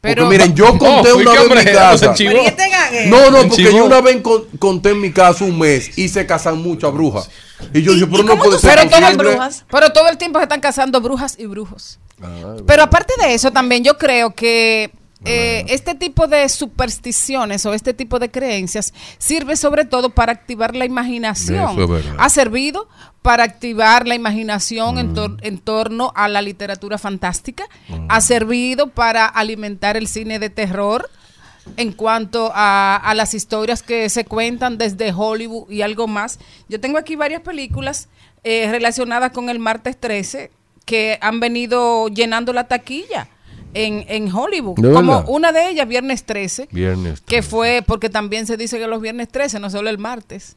Pero- porque miren, yo conté Oh, ¿y una vez en mi casa. Pero ¿y este? No, no, porque yo una vez con- conté en mi casa un mes y se casan muchas brujas. Y yo dije, pero no puede ser eran posible. brujas? Pero todo el tiempo se están casando brujas y brujos. Ah, Pero aparte de eso, también yo creo que eh, este tipo de supersticiones o este tipo de creencias sirve sobre todo para activar la imaginación. Es. Ha servido para activar la imaginación en, tor- en torno a la literatura fantástica. Ha servido para alimentar el cine de terror en cuanto a, a las historias que se cuentan desde Hollywood y algo más. Yo tengo aquí varias películas eh, relacionadas con el martes 13 que han venido llenando la taquilla en, en Hollywood. ¿De Como una de ellas, Viernes 13, Viernes. que fue porque también se dice que los viernes 13, no solo el martes.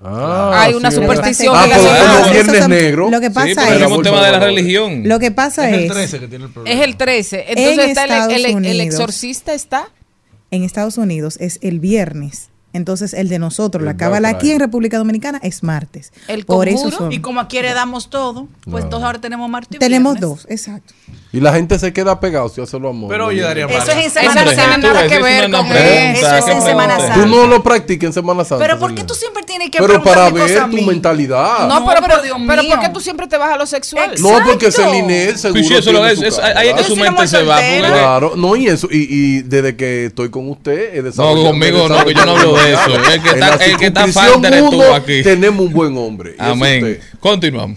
Ah, Hay una sí, superstición Ah, relacionada. como viernes negro. Lo que pasa Sí, es, un tema de la religión. lo que pasa Es es, el 13 que tiene el problema. Es el 13. Entonces En está el, el- el exorcista está. en Estados Unidos es el viernes. Entonces el de nosotros, la El cábala aquí en. República Dominicana es martes. El Por eso conjuro. son- Y como aquí heredamos todo, pues entonces ahora tenemos martes y tenemos viernes. dos, exacto. Y la gente se queda pegado si hace lo amor. Pero oye, Darían Eso es en Semana Santa. nada ves, que ver con eso. Eso es ¿qué en Semana? Santa. Tú no lo practicas en Semana Santa. Pero ¿por qué tú siempre tienes que Pero para cosas ver tu mentalidad. No, No, pero, pero Dios pero mío. ¿por qué tú siempre te vas a lo sexual? Ex- porque Exacto. Celine seguro Sí, sí, eso lo es, ahí es que su mente se va. porque- Claro, no, y eso, y, y desde que estoy con usted, he No, conmigo no, que yo no hablo de eso. El que está, falta eres tú aquí. Tenemos un buen hombre. Amén. Continuamos.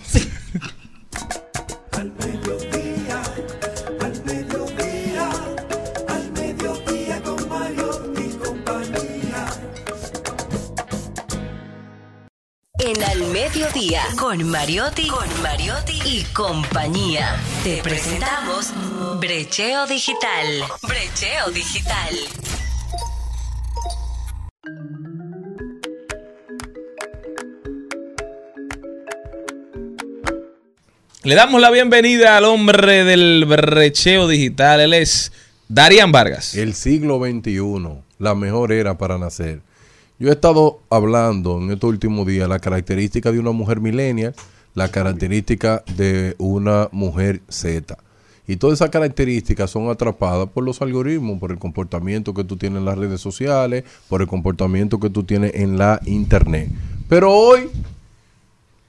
Mediodía, con Mariotti, con Mariotti y compañía. Te presentamos Brecheo Digital. Brecheo Digital. Le damos la bienvenida al hombre del brecheo digital. Él es Darian Vargas. El siglo XXI, la mejor era para nacer. Yo he estado hablando en estos últimos días la característica de una mujer millennial, la característica de una mujer Z. Y todas esas características son atrapadas por los algoritmos, por el comportamiento que tú tienes en las redes sociales, por el comportamiento que tú tienes en la internet. Pero hoy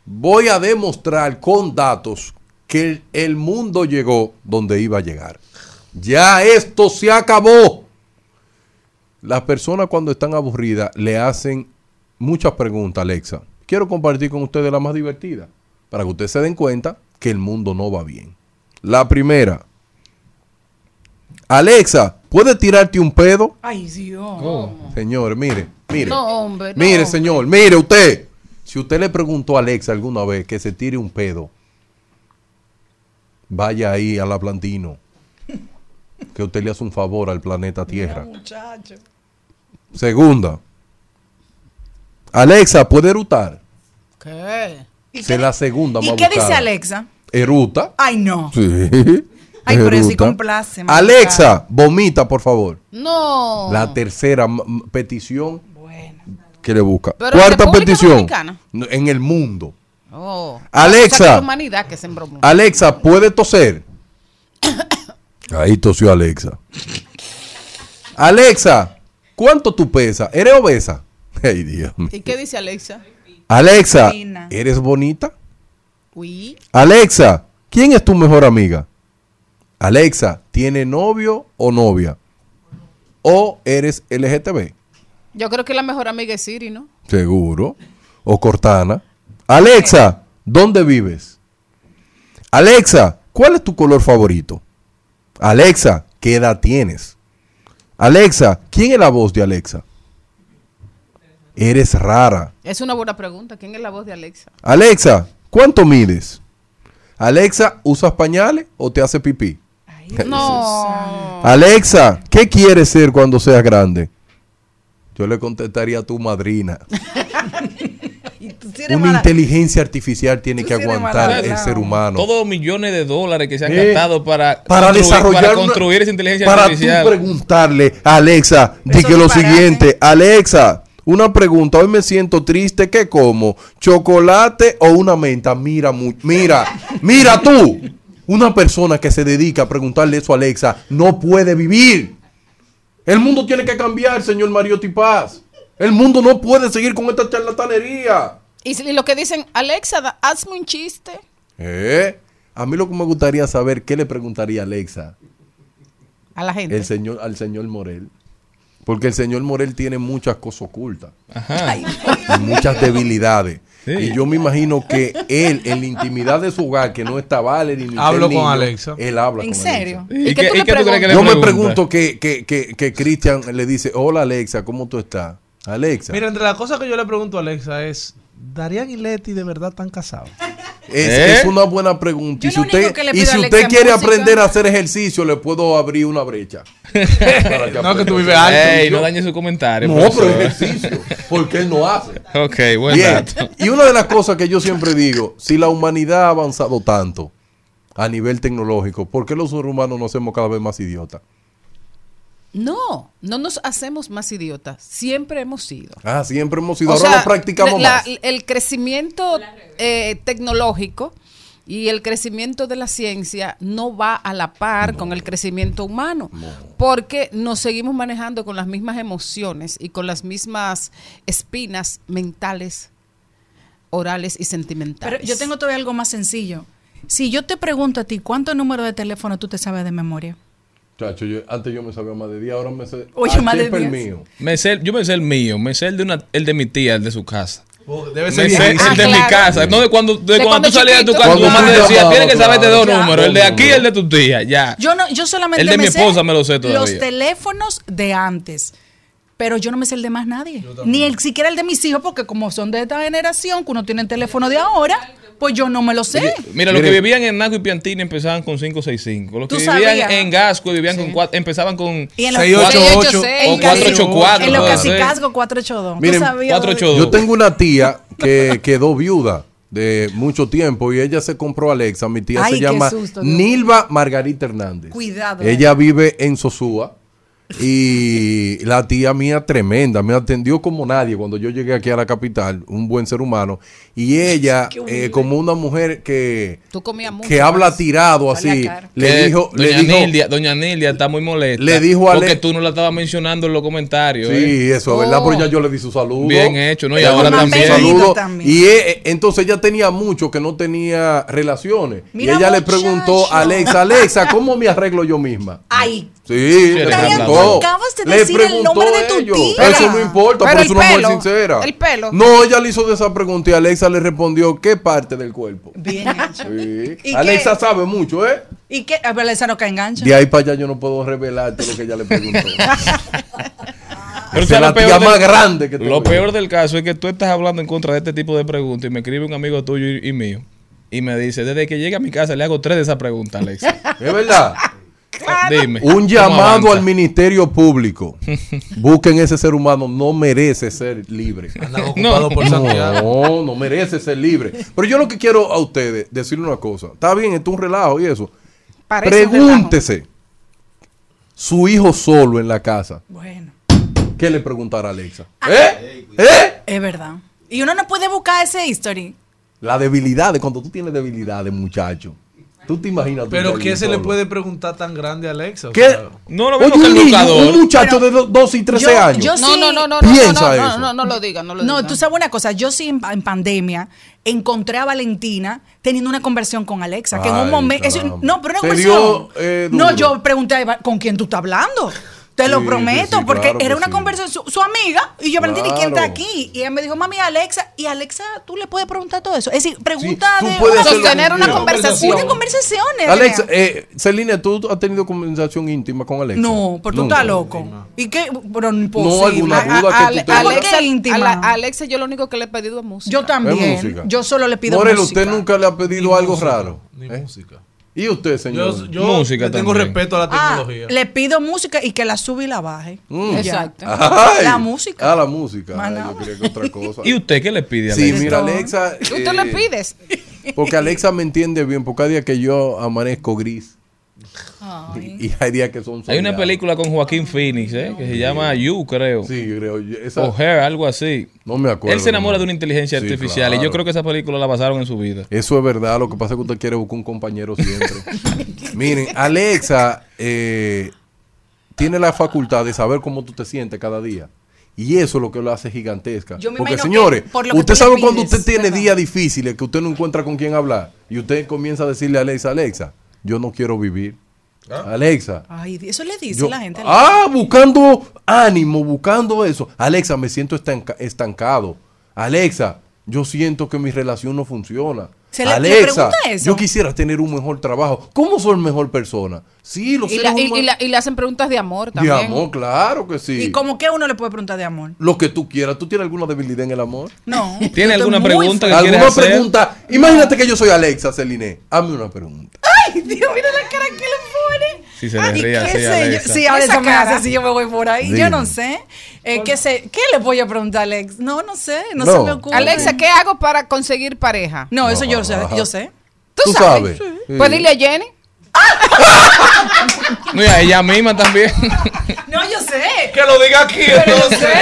voy a demostrar con datos que el mundo llegó donde iba a llegar. Ya esto se acabó. Las personas cuando están aburridas le hacen muchas preguntas, Alexa. Quiero compartir con ustedes la más divertida, para que ustedes se den cuenta que el mundo no va bien. La primera. Alexa, ¿puedes tirarte un pedo? Ay, Dios. Oh. Señor, mire, mire. No, hombre. no, Mire, hombre. señor, mire usted. Si usted le preguntó a Alexa alguna vez que se tire un pedo, vaya ahí a la Plantino. Que usted le hace un favor al planeta Tierra. Muchacho. Segunda. Alexa, ¿puede erutar? ¿Qué? ¿Y Se qué, la segunda ¿y qué dice. Alexa? ¿Eruta? Ay, no. Sí. Ay, pero sí complace. Alexa, vomita, por favor. No. La tercera petición que le busca. Pero Cuarta petición. Dominicana. En el mundo. Oh. Alexa. Humanidad que. Alexa, ¿puede toser? Ahí tosió Alexa. Alexa, ¿cuánto tú pesas? ¿Eres obesa? Ay, Dios mío. ¿Y qué dice Alexa? Alexa. ¿eres bonita? Uy. Alexa, ¿quién es tu mejor amiga? Alexa, ¿tiene novio o novia? ¿O eres LGTB? Yo creo que la mejor amiga es Siri, ¿no? Seguro. ¿O Cortana? Alexa, ¿dónde vives? Alexa, ¿cuál es tu color favorito? Alexa, ¿qué edad tienes? Alexa, ¿quién es la voz de Alexa? Eres rara. Es una buena pregunta. ¿Quién es la voz de Alexa? Alexa, ¿cuánto mides? Alexa, ¿usas pañales o te hace pipí? No. Alexa, ¿qué quieres ser cuando seas grande? Yo le contestaría a tu madrina. Una mala- inteligencia artificial tiene que aguantar mala el ser humano. Todos los millones de dólares que se han Eh, gastado para, para construir- desarrollar para una- construir esa inteligencia para artificial. tú preguntarle a Alexa di que lo siguiente. Alexa una pregunta hoy me siento triste ¿qué como? chocolate o una menta mira mu- mira mira tú. Una persona que se dedica a preguntarle eso a Alexa no puede vivir. El mundo tiene que cambiar señor Mariotti Paz. El mundo no puede seguir con esta charlatanería Y, lo que dicen, Alexa, da- hazme un chiste. ¿Eh? a mí lo que me gustaría saber qué le preguntaría a Alexa A la gente. el señor, al señor Morel. Porque el señor Morel tiene muchas cosas ocultas. Y muchas debilidades. Y yo me imagino que él, en la intimidad de su hogar, que no está Valerie ni Hablo con niño, Alexa. Él habla ¿En con serio? Alexa. ¿Y qué- y qué tú crees que le Yo me pregunto que, que, que, que Cristian le dice, hola Alexa, ¿cómo tú estás? Alexa. Mira, entre las cosas que yo le pregunto a Alexa es, ¿Darían y Leti de verdad están casados? Es, ¿Eh? es una buena pregunta. Y si usted, que y si usted quiere música. aprender a hacer ejercicio, le puedo abrir una brecha. No, que tú vives alto. Ey, no dañe su comentario. No, profesor. pero ejercicio. Porque él no hace. Ok, buen Bien. dato. Y una de las cosas que yo siempre digo, si la humanidad ha avanzado tanto a nivel tecnológico, ¿por qué los seres humanos nos hacemos cada vez más idiotas? No, no nos hacemos más idiotas. Siempre hemos sido. Ah, siempre hemos sido. O Ahora sea, lo practicamos la- más. El crecimiento eh, tecnológico y el crecimiento de la ciencia no va a la par con el crecimiento humano, porque nos seguimos manejando con las mismas emociones y con las mismas espinas mentales, orales y sentimentales. Pero yo tengo todavía algo más sencillo. Si yo te pregunto a ti, ¿cuántos números de teléfono tú te sabes de memoria? Chacho, yo- antes yo me sabía más de 10, ahora me sé. Oye, Ah, más de chip el 10. mío. Me sé, yo me sé el mío, me sé el de, una, el de mi tía, el de su casa. debe Me ser sé el de Ah, mi claro. casa, no de cuando, de De cuando cuando tú salías de tu casa, tu mamá te decía, tienes que saberte dos claro, números, el de aquí y el de tu tía, ya. Yo no, yo solamente El de me mi sé esposa me lo sé todavía. Los teléfonos de antes. Pero yo no me sé el de más nadie. Ni el, siquiera el de mis hijos, porque como son de esta generación, que uno tiene el teléfono de ahora, pues yo no me lo sé. Oye, mira, los que vivían en Naco y Piantini empezaban con 565. Los que vivían sabías. en Gasco vivían con cuatro, empezaban con Y en los 688 o en 484. En los casicasgos 482. Miren, ¿Tú sabías? 482. Yo tengo una tía que quedó viuda de mucho tiempo y ella se compró Alexa. Mi tía Ay, se llama susto, Nilva Margarita Hernández. Cuidado. Ella vive en Sosúa y la tía mía tremenda, me atendió como nadie cuando yo llegué aquí a la capital, un buen ser humano. Y ella, eh, como una mujer que, Tú comías mucho. que habla tirado así, le dijo, le doña dijo, Nildia, doña Nildia está muy molesta. Le dijo a Porque Le- tú no la estabas mencionando en los comentarios. Sí, ¿eh? eso es verdad, pero ya yo le di su saludo. Bien hecho, ¿no? Y ahora también. saludo. también. Y eh, entonces ella tenía mucho que no tenía relaciones. Mira, y ella le preguntó a Alexa, Alexa, ¿cómo me arreglo yo misma? Ay, Sí, le preguntó. de Le decir el nombre de tu tía. Eso no importa, Pero pero es una mujer sincera. el pelo. No, ella le hizo de esa pregunta y Alexa le respondió, ¿qué parte del cuerpo? bien hecho. Sí. ¿Y Alexa qué? sabe mucho, ¿eh? ¿Y qué? A ver, esa no cae engancha. De ahí para allá yo no puedo revelarte lo que ella le preguntó. Pero es la ¿sabes lo peor tía del- más grande que Lo peor del caso es que tú estás hablando en contra de este tipo de preguntas y me escribe un amigo tuyo y, y mío. Y me dice, desde que llegue a mi casa le hago tres de esas preguntas, Alexa. Es verdad. Dime. Un ¿cómo llamado avanza? al Ministerio Público. Busquen ese ser humano, no merece ser libre. Por. No, no merece ser libre. Pero yo lo que quiero a ustedes decirle una cosa. Está bien, esto es un relajo y eso. Parece Pregúntese. Su hijo solo en la casa. Bueno, ¿Qué le preguntará a Alexa? Ah. ¿Eh? ¿Eh? es verdad. Y uno no puede buscar ese history. La debilidad de cuando tú tienes debilidad de muchacho. Tú te imaginas. tú Pero ¿qué se le puede preguntar tan grande a Alexa? O ¿Qué? sea, No lo Oye, vemos el un, niño, buscador. un muchacho de do- 12 y 13 yo- años. yo No, sí- no, no, no, no, Piensa no, no, eso. no, no lo diga, no lo No, diga. tú sabes una cosa, yo sí en, en pandemia encontré a Valentina teniendo una conversión con Alexa, que en un momento... no, pero una Te conversión. dio, eh, no, yo pregunté, ¿con quién tú estás hablando? Te lo Sí, prometo, sí, sí, porque claro que era una sí. conversación, su, su amiga, y yo, Valentina, ¿y quién está Claro. aquí? Y ella me dijo, mami, Alexa, y Alexa, tú le puedes preguntar todo eso. Es decir, pregunta tú de puedes una- Sostener una conversación. Una conversación, Alexa, eh, Celina, ¿tú has tenido conversación íntima con Alexa? No, pero tú estás loco. ¿Y qué? Pero imposible. alguna A- duda a- que tú Ale- tengas. ¿Por qué Alexa, íntima? a la- a Alexa yo lo único que le he pedido es música. Yo también. música. Yo solo le pido Morelo, música. ¿usted nunca le ha pedido ni algo música, raro? Ni ¿Eh? música. ¿Y usted, señor? Yo, yo Música le tengo también. respeto a la Ah, tecnología. le pido música y que la sube y la baje. Mm. Exacto. Ay. La música. Ah, la música. Ay, yo quería que otra cosa. ¿Y usted qué le pide a Sí, Alexa? mira, Alexa. ¿Tú te eh, le pides? Porque Alexa me entiende bien, porque hay días que yo amanezco gris. Y, y hay días que son Hay una soleados. película con Joaquín Phoenix, ¿eh? que se llama You, creo. Sí, creo. esa- O Her, algo así. no me acuerdo. Él se enamora no. de una inteligencia Sí, artificial y yo creo que esa película la basaron en su vida. Eso es verdad, lo que pasa es que usted quiere buscar un compañero siempre. Miren, Alexa eh, tiene la facultad de saber cómo tú te sientes cada día. Y eso es lo que lo hace gigantesca. Yo me Porque señores, que por lo que usted sabe cuando usted tiene ¿verdad? días difíciles que usted no encuentra con quién hablar y usted comienza a decirle a Alexa, Alexa, yo no quiero vivir. Alexa, Ay, eso le dice yo- la gente. ah, buscando ánimo, buscando eso. Alexa, me siento estanca- estancado. Alexa, yo siento que mi relación no funciona. Se le- le Alexa, pregunta eso. yo quisiera tener un mejor trabajo. ¿Cómo soy mejor persona? Sí, Y, seres la- y- y le hacen preguntas de amor De también. amor, claro que sí. ¿Y como que uno le puede preguntar de amor? Lo que tú quieras. ¿Tú tienes alguna debilidad en el amor? No. ¿Tiene Yo estoy alguna pregunta que ¿Alguna hacer? pregunta? Imagínate que yo soy Alexa, Celine. Hazme una pregunta. Ay, Dios, mira la cara que le pone. Si se le ríe ¿qué así, sé yo? Sí, ahora Esa me cara. hace así, yo me voy por ahí. Yo no sé. Eh, ¿qué, sé? ¿Qué le voy a preguntar, Alex? No, no sé. No, No. se me ocurre. Alexa, ¿qué hago para conseguir pareja? No, eso yo sé. Yo sé. ¿Tú, ¿Tú sabes? sabes? Sí. Pues dile a Jenny. Mira, ella misma también. No, yo sé. Que lo diga aquí, entonces.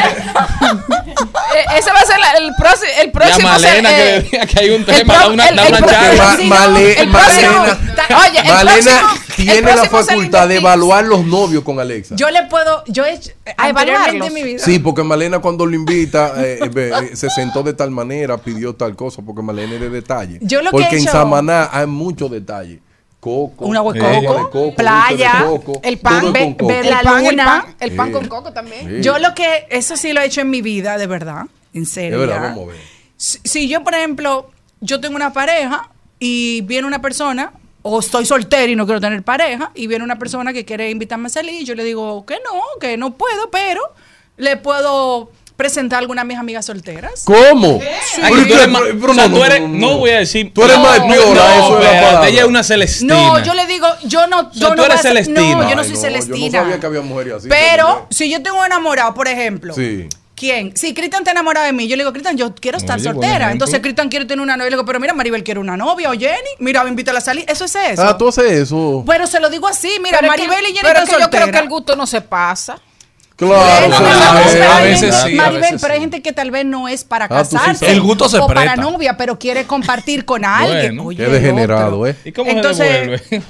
Eh, ese va a ser la- el, próximo el Ya próximo. Malena se- que eh, le diga que hay un el tema, pro- da una, el- da el una pro- charla. Ma- sí, Male- el próximo- Malena, Ta- oye, el Malena próximo- el tiene la próximo facultad de evaluar los novios con Alexa. Yo le puedo. Yo he hecho. A anteriormente evaluarlos. en mi vida. Sí, porque Malena cuando lo invita eh, eh, ve, eh, se sentó de tal manera, pidió tal cosa, porque Malena es de detalle. Yo lo que porque he en hecho- Samaná hay muchos detalles. Coco, Un agua de coco, de coco, playa, dulce de coco, el pan, ver El la pan, el pan, el pan Sí. con coco también. Sí. Yo lo que. Eso sí lo he hecho en mi vida, de verdad. En serio. De verdad, vamos a ver. Si, si yo, por ejemplo, yo tengo una pareja y viene una persona, o estoy soltera y no quiero tener pareja, y viene una persona que quiere invitarme a salir, yo le digo que no, que no puedo, pero le puedo presentar a alguna de mis amigas solteras. ¿Cómo? O no, voy a decir. Tú eres no, más no, piola, no, eso la palabra. Ella es una Celestina. No, yo le digo, yo no, yo tú no eres Celestina. No, yo no Ay, soy no, Celestina. Yo no sabía que había mujeres así. Pero si yo tengo un enamorado, por ejemplo, Sí. ¿quién? Si Cristian está enamorado de mí, yo le digo, Cristian, yo quiero estar Oye, soltera. Entonces Cristian quiere tener una novia. Le digo, pero mira, Maribel quiere una novia o Jenny. Mira, invítala a salir. Eso es eso. Ah, tú haces eso. Pero se lo digo así, mira, Pero es que- Maribel y Jenny pero están es que yo creo solteras. que el gusto no se pasa. Claro. Bueno, a veces- sí. pero hay a veces gente- sí, a Maribel, veces pero hay gente que tal vez no es para Ah, sí casarse. El gusto se o para novia, pero quiere compartir con alguien. Bueno, Oye, Qué degenerado, otro. ¿eh? ¿Y cómo Entonces- se devuelve?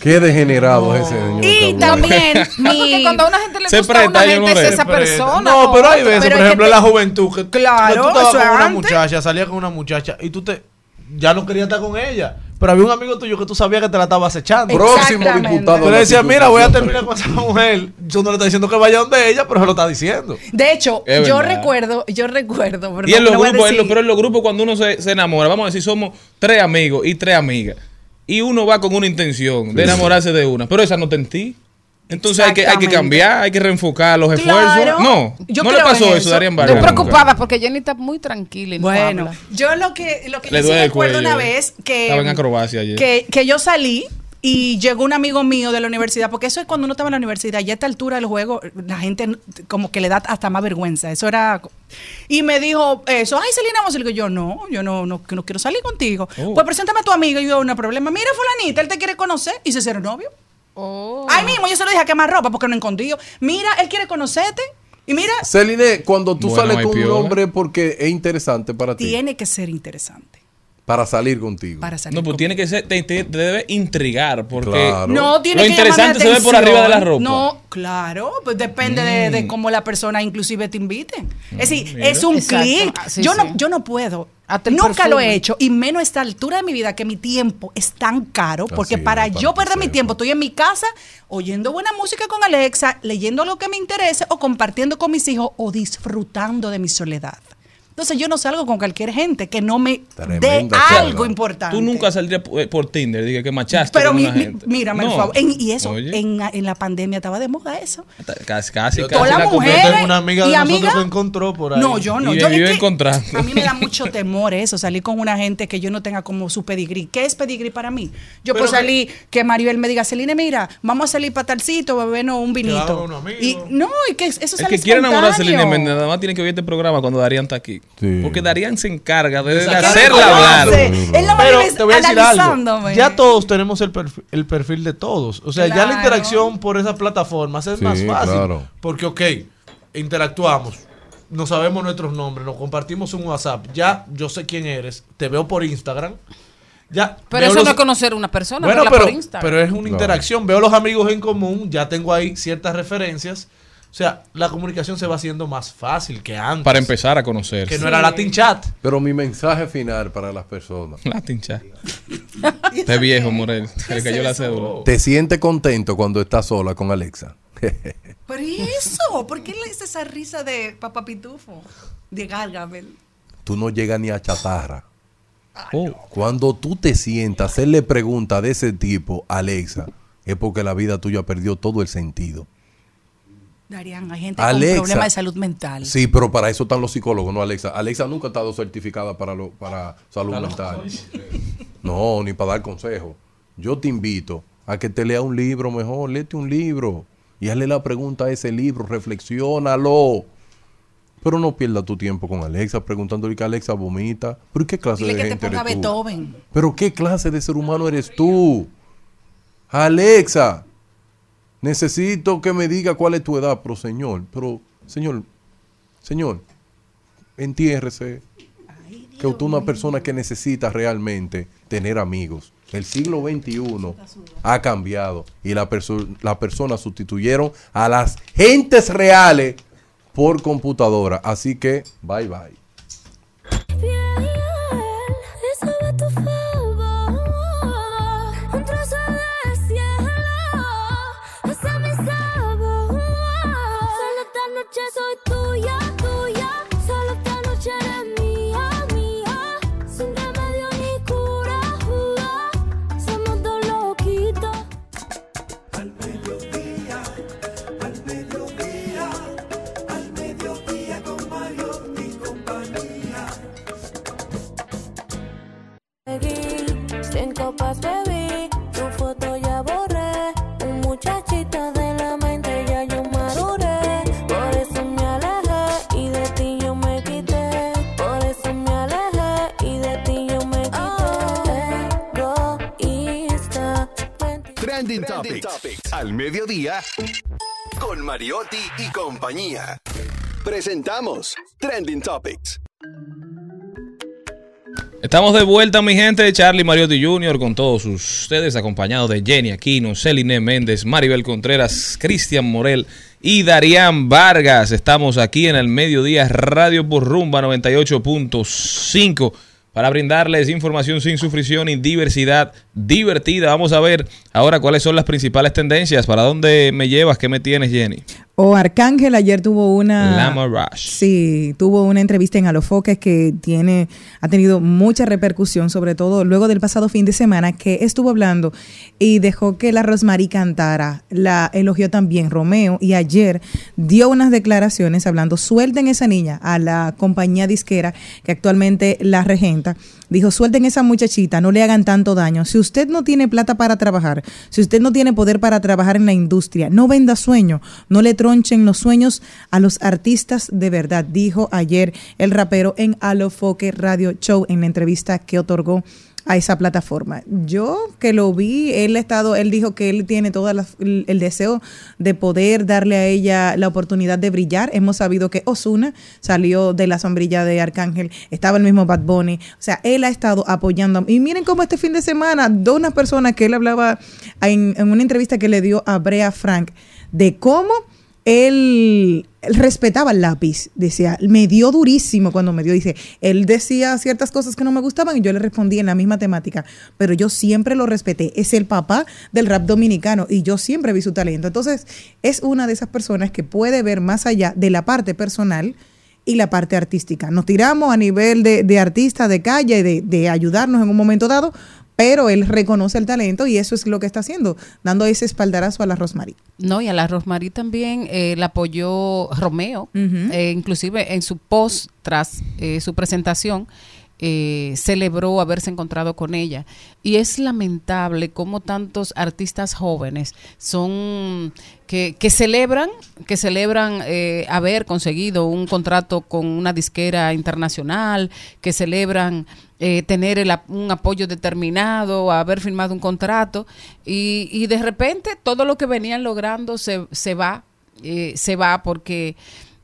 Qué degenerado es ese señor. Y también porque mi... cuando a una gente le Se gusta a una gente no es esa persona. No, pero hay veces, Pero por ejemplo, te- en la juventud, que, Claro, tú estabas con una muchacha, salías con una muchacha y tú te ya no querías estar con ella. Pero había un amigo tuyo que tú sabías que te la estaba acechando. Próximo diputado. Tú le decías, mira, voy a terminar con esa mujer. Yo no le estoy diciendo que vaya donde ella, pero se lo está diciendo. De hecho, Es yo verdad. recuerdo, yo recuerdo, pero Y en los no grupos, en los- decir- pero en los grupos cuando uno se, se enamora, vamos a decir, somos tres amigos y tres amigas. Y uno va con una intención de enamorarse de una, pero esa no está en ti. Entonces hay que, hay que cambiar, hay que reenfocar los Claro. esfuerzos. No, Yo no le pasó eso, eso. Darían Estoy Vargas. preocupada porque Jenny está muy tranquila y no Bueno, habla. yo lo que, lo que Le yo sí recuerdo cuello. una vez que, Estaba en acrobacia ayer. que, que yo salí Y llegó un amigo mío de la universidad, porque eso es cuando uno estaba en la universidad, ya a esta altura del juego, la gente como que le da hasta más vergüenza. Eso era. Y me dijo eso, ay, Selena, vamos a salir. Y yo, no, yo no, no, que no quiero salir contigo. Oh. Pues preséntame a tu amigo. Y yo, no hay problema. Mira, Fulanita, él te quiere conocer. Y se hicieron novio. Oh. Ahí mismo, yo se lo dije a quemar ropa porque no escondido. Mira, él quiere conocerte. Y mira, Celine, cuando tú Bueno, sales con un hombre porque es interesante para ti, tiene que ser interesante para salir contigo. para salir. No, pues conmigo. tiene que ser, te, te- te debe intrigar, porque Claro. No, tiene Lo que interesante se ve por arriba de la ropa. No, claro, pues depende de, Mm. de cómo la persona inclusive te invite. Es decir, mira. es un clic. Ah, sí, yo sí. no yo no puedo. Hasta el Nunca lo he hecho y menos a esta altura de mi vida que mi tiempo es tan caro porque Así para es, yo perder mi tiempo estoy en mi casa oyendo buena música con Alexa, leyendo lo que me interese o compartiendo con mis hijos o disfrutando de mi soledad. Entonces yo no salgo con cualquier gente que no me dé algo importante. tú nunca saldrías por, por Tinder, dije que machaste Pero con mi- una mi- gente. mírame, No. por favor. En- y eso, en, en la pandemia estaba de moda eso. casi, casi, Todas las mujeres una amiga de y nosotros amiga- que encontró por ahí. No, yo no. Y yo, es que. A mí me da mucho temor eso, salir con una gente que yo no tenga como su pedigrí. ¿Qué es pedigrí para mí? Yo Pero puedo salir, que Maribel me diga, Celine, mira, vamos a salir para talcito, bebernos un vinito. Y no, y que eso El sale que quiere enamorar a Celine. Méndez, nada más tiene que oír este programa cuando Darían está aquí. Sí. Porque Darían se encarga de, hacerla hablar. Él no Pero te voy a decir analizándome. algo. Ya todos tenemos el perfil, el perfil de todos. O sea, ya la Claro. interacción por esas plataformas es Sí, más fácil. claro. Porque, ok, interactuamos, no sabemos nuestros nombres, nos compartimos un WhatsApp. Ya yo sé quién eres, te veo por Instagram. Ya, Pero eso los- no es conocer a una persona, Bueno, pero, por Instagram. pero es una Claro. interacción. Veo los amigos en común, ya tengo ahí ciertas referencias. O sea, la comunicación se va haciendo más fácil que antes. Para empezar a conocer. Que no era Latin Chat. Pero mi mensaje final para las personas. Latin chat. Este viejo, Morel. Se le cayó la cédula. ¿Te sientes contento cuando estás sola con Alexa? Pero ¿y eso? ¿Por qué le hice esa risa de papá pitufo? De Gargamel. Tú no llegas ni a chatarra. Oh. Cuando tú te sientas, hacerle preguntas de ese tipo, Alexa, es porque la vida tuya perdió todo el sentido. Darían, hay gente Alexa. con problemas de salud mental. Sí, pero para eso están los psicólogos, no Alexa. Alexa nunca ha estado certificada para, lo, para salud mental. No, ni para dar consejos. Yo te invito a que te lea un libro mejor, léete un libro y hazle la pregunta a ese libro, reflexiónalo. Pero no pierda tu tiempo con Alexa preguntándole que Alexa vomita. ¿Pero qué clase Dile de que te gente ponga eres tú? Beethoven. Pero qué clase de ser humano eres tú? Alexa, necesito que me diga cuál es tu edad, pero señor, pero señor, señor, entiérrese que usted es una persona que necesita realmente tener amigos. El siglo XXI ha cambiado y la perso- las personas sustituyeron a las gentes reales por computadora. Así que, bye bye. Y compañía. Presentamos Trending Topics. Estamos de vuelta, mi gente. Charlie Mariotti Jr. con todos ustedes, acompañados de Jenny Aquino, Celine Méndez, Maribel Contreras, Cristian Morel y Darían Vargas. Estamos aquí en el Mediodía Radio por Rumba 98.5 para brindarles información sin sufrición y diversidad divertida. Vamos a ver ahora cuáles son las principales tendencias. ¿Para dónde me llevas? ¿Qué me tienes, Jenny? O Arcángel ayer tuvo una... Lama Rush. Sí, tuvo una entrevista en Alofoques que tiene, ha tenido mucha repercusión, sobre todo luego del pasado fin de semana, que estuvo hablando y dejó que la Rosmarie cantara. La elogió también Romeo y ayer dio unas declaraciones hablando, suelten esa niña a la compañía disquera que actualmente la regenta. Dijo, suelten esa muchachita, no le hagan tanto daño. Si usted no tiene plata para trabajar, si usted no tiene poder para trabajar en la industria, no venda sueño, no le tronchen los sueños a los artistas de verdad, dijo ayer el rapero en Alofoque Radio Show en la entrevista que otorgó a esa plataforma. Yo que lo vi, él ha estado, él dijo que él tiene todo el, el deseo de poder darle a ella la oportunidad de brillar. Hemos sabido que Osuna salió de la sombrilla de Arcángel, estaba el mismo Bad Bunny, o sea, él ha estado apoyando. Y miren cómo este fin de semana, dos unas personas que él hablaba en, en una entrevista que le dio a Brea Frank de cómo él, respetaba el lápiz, decía, me dio durísimo cuando me dio, dice, él decía ciertas cosas que no me gustaban y yo le respondí en la misma temática, pero yo siempre lo respeté, es el papá del rap dominicano y yo siempre vi su talento. Entonces, es una de esas personas que puede ver más allá de la parte personal y la parte artística. Nos tiramos a nivel de, de artista de calle, de, de ayudarnos en un momento dado, pero él reconoce el talento y eso es lo que está haciendo, dando ese espaldarazo a la Rosmarie. No, y a la Rosmarie también eh, la apoyó Romeo, eh, inclusive en su post tras eh, su presentación. Eh, celebró haberse encontrado con ella. Y es lamentable cómo tantos artistas jóvenes son que, celebran que celebran eh, haber conseguido un contrato con una disquera internacional que celebran eh, tener el un apoyo determinado, haber firmado un contrato. Y, y de repente todo lo que venían logrando se, se va, eh, se va porque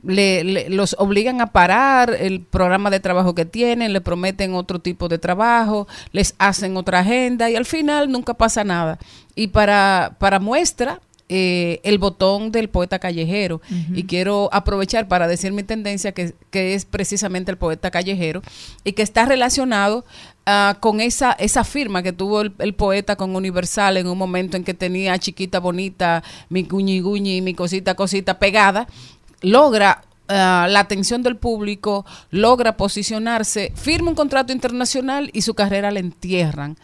le, le- los obligan a parar el programa de trabajo que tienen, le prometen otro tipo de trabajo, les hacen otra agenda y al final nunca pasa nada. Y para, para muestra, eh, el botón del poeta callejero. Y quiero aprovechar para decir mi tendencia, que, que es precisamente el poeta callejero, y que está relacionado ah, con esa, esa firma que tuvo el, el poeta con Universal en un momento en que tenía chiquita bonita, mi guñi guñi, mi cosita cosita pegada, logra ah, la atención del público, logra posicionarse, firma un contrato internacional y su carrera la entierran.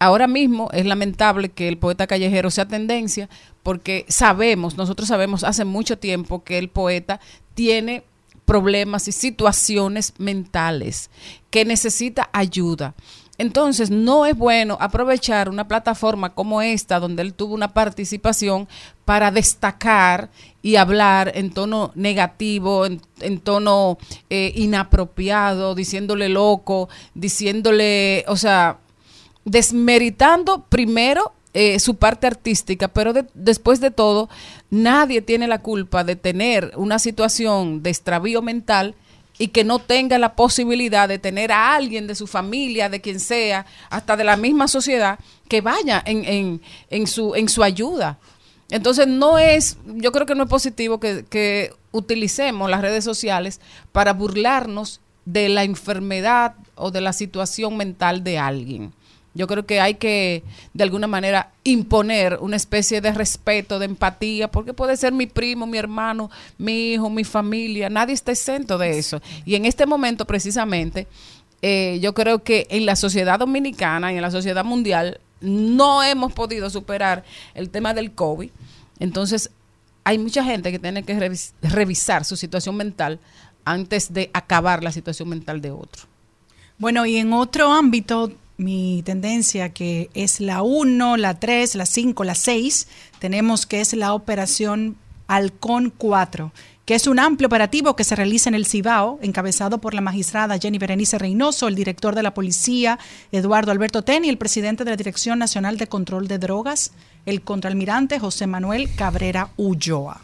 Ahora mismo es lamentable que el poeta callejero sea tendencia porque sabemos, nosotros sabemos hace mucho tiempo que el poeta tiene problemas y situaciones mentales, que necesita ayuda. Entonces, no es bueno aprovechar una plataforma como esta, donde él tuvo una participación, para destacar y hablar en tono negativo, en, en tono eh, inapropiado, diciéndole loco, diciéndole, o sea, desmeritando primero eh, su parte artística, pero de- después de todo, nadie tiene la culpa de tener una situación de extravío mental y que no tenga la posibilidad de tener a alguien de su familia, de quien sea, hasta de la misma sociedad, que vaya en, en, en su, en su ayuda. Entonces no es, yo creo que no es positivo que, utilicemos las redes sociales para burlarnos de la enfermedad o de la situación mental de alguien. Yo creo que hay que, de alguna manera, imponer una especie de respeto, de empatía, porque puede ser mi primo, mi hermano, mi hijo, mi familia, nadie está exento de eso. Y en este momento, precisamente, eh, yo creo que en la sociedad dominicana y en la sociedad mundial no hemos podido superar el tema del COVID. Entonces, hay mucha gente que tiene que revis- revisar su situación mental antes de acabar la situación mental de otro. Bueno, y en otro ámbito, mi tendencia que es la 1, la 3, la 5, la 6, tenemos que es la operación Halcón 4, que es un amplio operativo que se realiza en el Cibao, encabezado por la magistrada Jenny Berenice Reynoso, el director de la policía Eduardo Alberto Teni, el presidente de la Dirección Nacional de Control de Drogas, el contraalmirante José Manuel Cabrera Ulloa.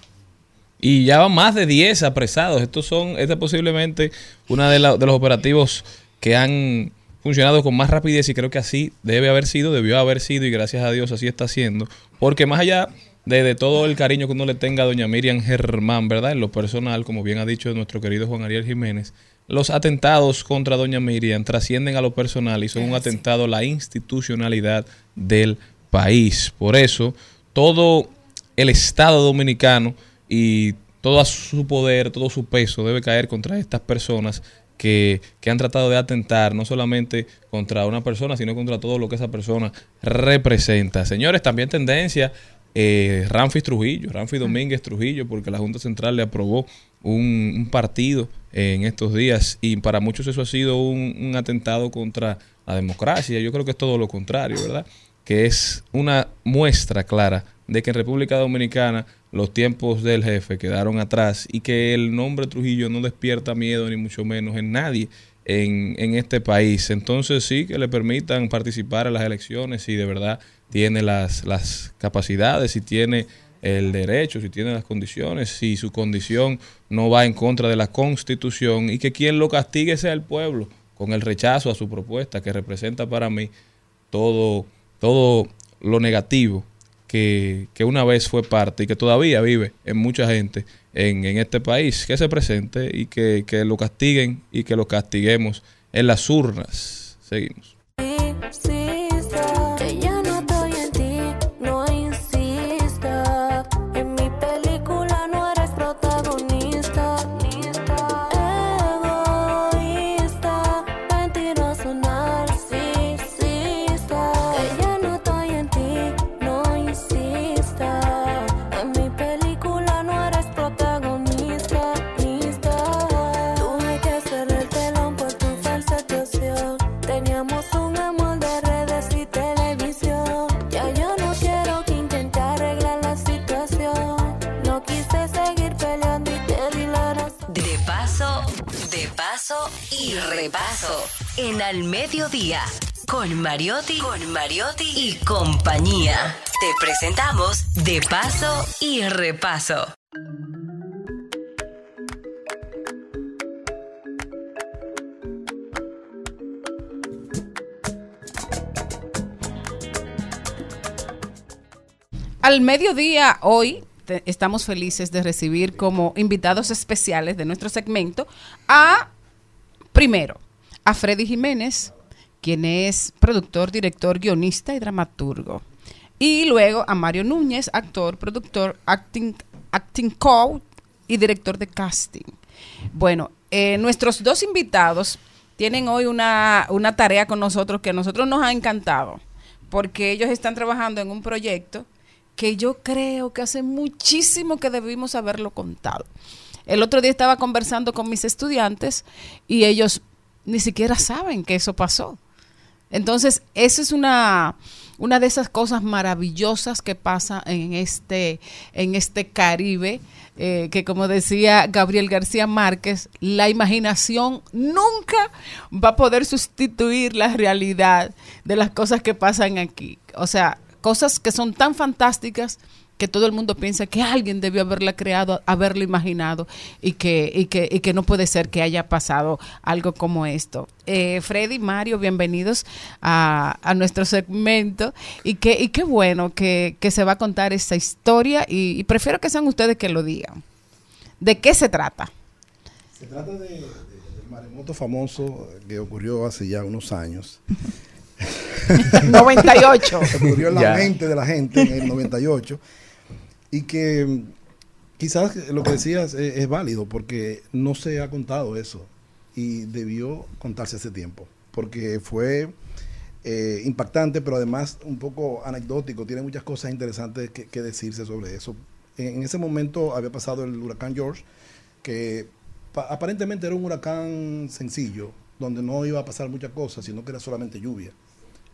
Y ya van más de 10 apresados. Estos son, este es posiblemente uno de, de los operativos que han funcionado con más rapidez y creo que así debe haber sido, debió haber sido y gracias a Dios así está siendo. Porque más allá de, de todo el cariño que uno le tenga a doña Miriam Germán, ¿verdad? En lo personal, como bien ha dicho nuestro querido Juan Ariel Jiménez, los atentados contra doña Miriam trascienden a lo personal y son un atentado a la institucionalidad del país. Por eso, todo el Estado dominicano y todo su poder, todo su peso debe caer contra estas personas que, que han tratado de atentar no solamente contra una persona, sino contra todo lo que esa persona representa. Señores, también tendencia eh, Ramfis Trujillo, Ramfis Domínguez Trujillo, porque la Junta Central le aprobó un, un partido en estos días y para muchos eso ha sido un, un atentado contra la democracia. Yo creo que es todo lo contrario, ¿verdad? Que es una muestra clara de que en República Dominicana los tiempos del jefe quedaron atrás y que el nombre Trujillo no despierta miedo ni mucho menos en nadie en, en este país. Entonces sí que le permitan participar en las elecciones si de verdad tiene las, las capacidades, si tiene el derecho, si tiene las condiciones, si su condición no va en contra de la constitución y que quien lo castigue sea el pueblo con el rechazo a su propuesta que representa para mí todo, todo lo negativo que, que una vez fue parte y que todavía vive en mucha gente en, en este país, que se presente y que, que lo castiguen y que lo castiguemos en las urnas. Seguimos. Repaso. En Al Mediodía. Con Mariotti, con Mariotti y compañía. Te presentamos De paso y repaso. Al mediodía hoy estamos felices de recibir como invitados especiales de nuestro segmento a, primero, a Freddy Jiménez, quien es productor, director, guionista y dramaturgo. Y luego a Mario Núñez, actor, productor, acting, acting coach y director de casting. Bueno, eh, nuestros dos invitados tienen hoy una, una tarea con nosotros que a nosotros nos ha encantado, porque ellos están trabajando en un proyecto que yo creo que hace muchísimo que debimos haberlo contado. El otro día estaba conversando con mis estudiantes y ellos ni siquiera saben que eso pasó. Entonces, esa es una, una de esas cosas maravillosas que pasa en este, en este Caribe, eh, que como decía Gabriel García Márquez, la imaginación nunca va a poder sustituir la realidad de las cosas que pasan aquí. O sea, cosas que son tan fantásticas que todo el mundo piensa que alguien debió haberla creado, haberlo imaginado y que, y que, y que no puede ser que haya pasado algo como esto. Eh, Freddy, Mario, bienvenidos a, a nuestro segmento y que, y qué bueno que, que se va a contar esta historia y, y prefiero que sean ustedes que lo digan. ¿De qué se trata? Se trata de, de- del maremoto famoso que ocurrió hace ya unos años. 98. ocurrió en la Ya. mente de la gente en el 98. Y que quizás lo que decías es, válido porque no se ha contado eso. Y debió contarse hace tiempo. Porque fue eh, impactante, pero además un poco anecdótico. Tiene muchas cosas interesantes que, decirse sobre eso. En, en ese momento había pasado el huracán George, que pa- aparentemente era un huracán sencillo, donde no iba a pasar muchas cosas, sino que era solamente lluvia.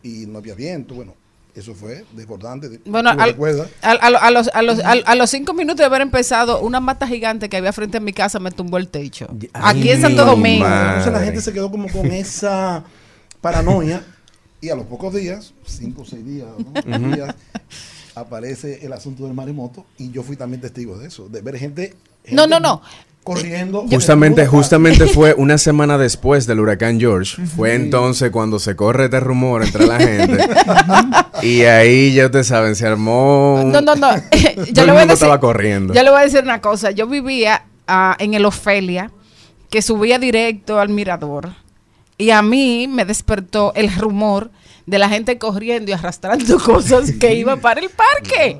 Y no había viento, bueno, eso fue desbordante. Bueno, ¿Tú lo al- recuerdas? al- al- a, los, a, los, a los cinco minutos de haber empezado, una mata gigante que había frente a mi casa me tumbó el techo. Aquí en Santo Domingo. Entonces la gente se quedó como con esa paranoia y a los pocos días, cinco o seis días, ¿no? Ujú. días, aparece el asunto del maremoto y yo fui también testigo de eso, de ver gente, No, gente no, no. Corriendo. Justamente, justamente fue una semana después del huracán George. Fue entonces cuando se corre este rumor entre la gente. y ahí ya ustedes saben, se armó. un- No, no, no. Yo le voy a decir, estaba corriendo. Yo le voy a decir una cosa. Yo vivía ah, en el Ofelia, que subía directo al mirador. Y a mí me despertó el rumor de la gente corriendo y arrastrando cosas que iba para el parque.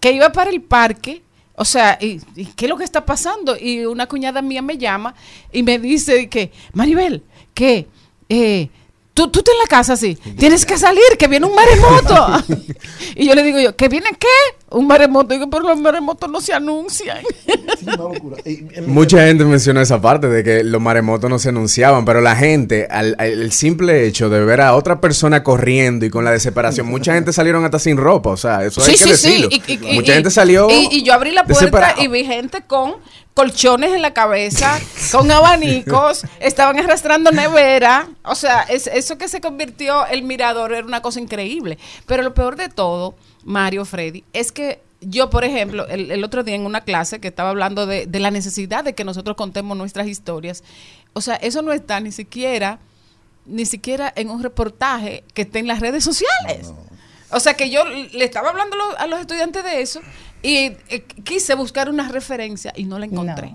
Que iba para el parque. O sea, ¿y, y qué es lo que está pasando? Y una cuñada mía me llama y me dice que, Maribel, que eh, tú, tú estás en la casa así, tienes que salir, que viene un maremoto. y yo le digo yo, ¿que viene qué? Un maremoto. Digo, pero los maremotos no se anuncian. Mucha gente menciona esa parte de que los maremotos no se anunciaban, pero la gente, al, al- el simple hecho de ver a otra persona corriendo y con la desesperación, mucha gente salieron hasta sin ropa, o sea, eso hay que decirlo. Y- y- y- mucha y- gente salió Y, y yo abrí la puerta desesperado. y vi gente con colchones en la cabeza, con abanicos, estaban arrastrando nevera. O sea, es, eso que se convirtió el mirador era una cosa increíble. Pero lo peor de todo, Mario Freddy, es que yo, por ejemplo, el, el otro día en una clase que estaba hablando de, de la necesidad de que nosotros contemos nuestras historias, o sea, eso no está ni siquiera, ni siquiera en un reportaje que esté en las redes sociales. O sea que yo le estaba hablando a los estudiantes de eso y eh, quise buscar una referencia y no la encontré.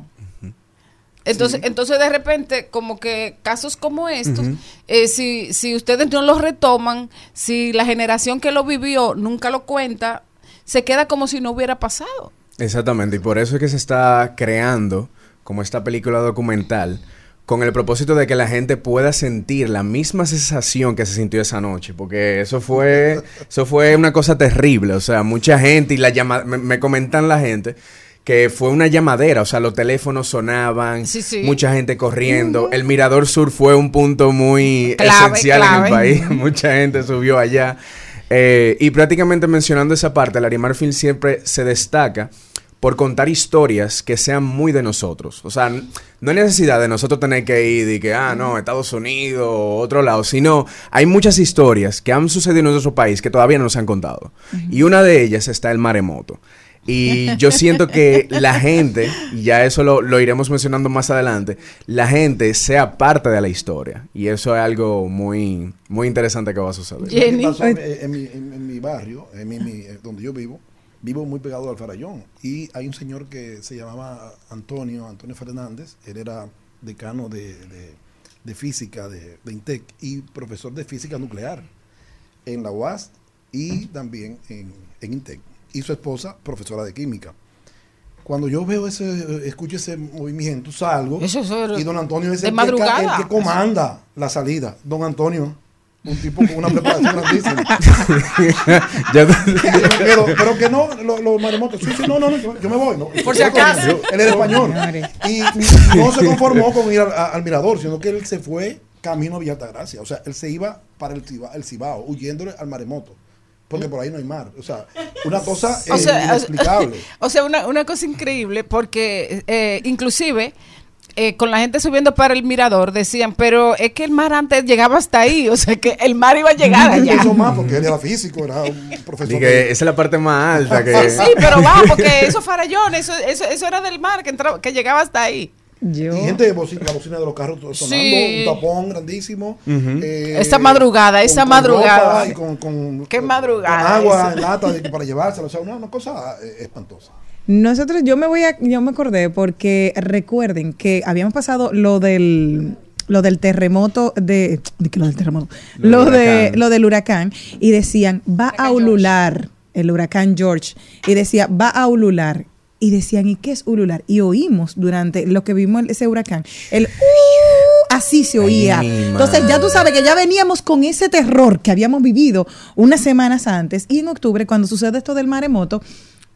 Entonces, entonces de repente, como que casos como estos, eh, si, si ustedes no los retoman, si la generación que lo vivió nunca lo cuenta, se queda como si no hubiera pasado. Exactamente, y por eso es que se está creando como esta película documental con el propósito de que la gente pueda sentir la misma sensación que se sintió esa noche, porque eso fue eso fue una cosa terrible, o sea, mucha gente y la llama me, me comentan la gente que fue una llamadera, o sea, los teléfonos sonaban, Sí, sí. mucha gente corriendo, el Mirador Sur fue un punto muy Clave, esencial en el país, mucha gente subió allá. Eh, y prácticamente mencionando esa parte, Larimar Film siempre se destaca por contar historias que sean muy de nosotros. O sea, no hay necesidad de nosotros tener que ir y que, ah, no, Estados Unidos o otro lado, sino hay muchas historias que han sucedido en nuestro país que todavía no nos han contado. Y una de ellas está el maremoto. Y yo siento que la gente, y ya eso lo, lo iremos mencionando más adelante, la gente sea parte de la historia. Y eso es algo muy, muy interesante que va a suceder. ¿Qué pasó? En, en mi, en- en mi barrio, en mi- mi- eh, donde yo vivo, vivo muy pegado al Farallón. Y hay un señor que se llamaba Antonio, Antonio Fernández. Él era decano de, de- de física de, de INTEC y profesor de física nuclear en la UAS y también en, en INTEC. Y su esposa, profesora de química. Cuando yo veo ese, escucho ese movimiento, salgo Eso- era y don Antonio es que, el que comanda la salida. Don Antonio, un tipo con una preparación grandísima. Pero, pero que no, lo- los maremotos, sí, sí, no, no, no, yo, me voy. No, Por si acaso. Yo- él era español. Y no se conformó con ir al, a- al mirador, sino que él se fue camino a Villa Altagracia. O sea, él se iba para el, Ciba- el Cibao, huyéndole al maremoto. Porque por ahí no hay mar. O sea, una cosa O eh, sea, inexplicable. O sea, una, una cosa increíble porque eh, inclusive eh, con la gente subiendo para el mirador decían, pero es que el mar antes llegaba hasta ahí, o sea que el mar iba a llegar allá. Eso más, porque él era físico, era un profesor. Dije, de- esa es la parte más alta que... Sí, sí, pero va, porque esos farallones, eso, eso, eso era del mar que, entraba, que llegaba hasta ahí. Y gente de bocina, la bocina de los carros sonando, Sí. un tapón grandísimo. Ujú. eh, Esa madrugada, esa con madrugada. con, con- Qué con madrugada. agua esa. en lata de que para llevársela. O sea, una, una cosa eh, espantosa. Nosotros, yo me voy a, yo me acordé porque recuerden que habíamos pasado lo del lo del terremoto de, de que lo del terremoto, Lo de huracán. lo del huracán y decían va a ulular el huracán George y decía va a ulular y decían ¿y qué es ulular? Y oímos durante lo que vimos ese huracán el "Uh", así se oía. Entonces ya tú sabes que ya veníamos con ese terror que habíamos vivido unas semanas antes y en octubre cuando sucede esto del maremoto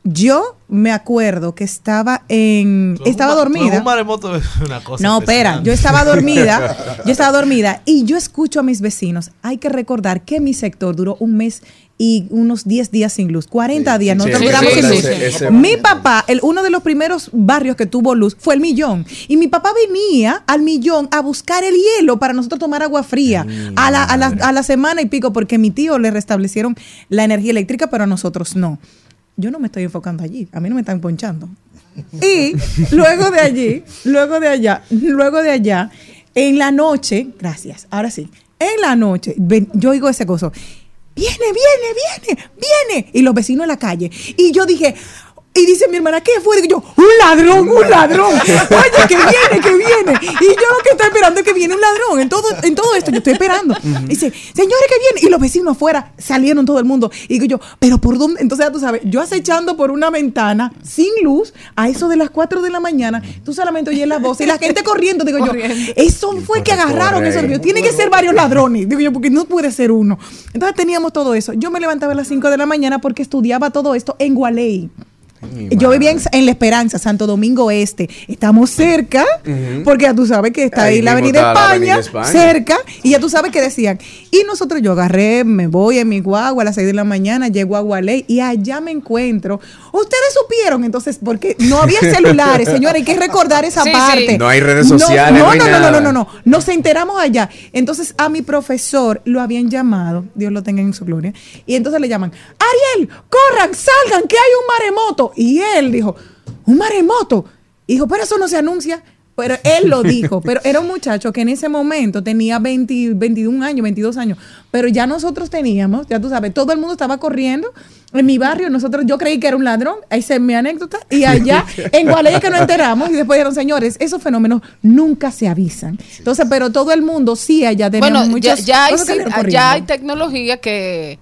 yo me acuerdo que estaba en estaba dormida Un maremoto es una cosa. no, espera, yo estaba dormida, yo estaba dormida y yo escucho a mis vecinos. Hay que recordar que mi sector duró un mes y unos 10 días sin luz, 40 días, nosotros sí, duramos sí, sin luz. ese- Mi papá, el, uno de los primeros barrios que tuvo luz fue el Millón y mi papá venía al Millón a buscar el hielo para nosotros tomar agua fría a la, a, la, a la semana y pico porque a mi tío le restablecieron la energía eléctrica, pero a nosotros no. Yo no me estoy enfocando allí, a mí no me están ponchando. Y luego de allí, luego de allá, luego de allá, en la noche, gracias, ahora sí, en la noche, ven- yo oigo ese gozo, viene, viene, viene, viene, y los vecinos en la calle. Y yo dije, Y dice mi hermana, ¿qué fue? Y yo, un ladrón, un ladrón. Oye, que viene, que viene. Y yo lo que estoy esperando es que viene un ladrón. En todo, en todo esto yo estoy esperando. Dice, señores, que viene. Y los vecinos afuera salieron todo el mundo. Y digo yo, ¿pero por dónde? Entonces ya tú sabes, yo acechando por una ventana, sin luz, a eso de las 4 de la mañana, tú solamente oyes la voz y la gente corriendo. Digo yo, eso fue que agarraron corre. esos niños. Tiene que ser varios ladrones. Digo yo, porque no puede ser uno. Entonces teníamos todo eso. Yo me levantaba a las 5 de la mañana porque estudiaba todo esto en Gualey. Yo vivía en, en La Esperanza, Santo Domingo Este. Estamos cerca, porque ya tú sabes que está ahí, Ahí la Avenida está la España, Avenida España. cerca, y ya tú sabes que decían. Y nosotros, yo agarré, me voy en mi guagua a las 6 de la mañana, llego a Gualey y allá me encuentro. Ustedes supieron, entonces, porque no había celulares, señores, hay que recordar esa Sí, sí. parte. No hay redes sociales, No, no hay no, no, no, nada. no, no, no. Nos enteramos allá. Entonces, a mi profesor lo habían llamado, Dios lo tenga en su gloria, y entonces le llaman, Ariel, corran, salgan, que hay un maremoto. Y él dijo, ¿un maremoto? Dijo, pero eso no se anuncia. Pero él lo dijo, pero era un muchacho que en ese momento tenía 20, 21 años, 22 años, pero ya nosotros teníamos, ya tú sabes, todo el mundo estaba corriendo en mi barrio, nosotros, yo creí que era un ladrón, ahí se mi anécdota, y allá en Gualey que nos enteramos y después dijeron, señores, esos fenómenos nunca se avisan. Entonces, pero todo el mundo sí allá tenía Bueno, ya, muchas ya hay, cosas que le ya hay tecnología que,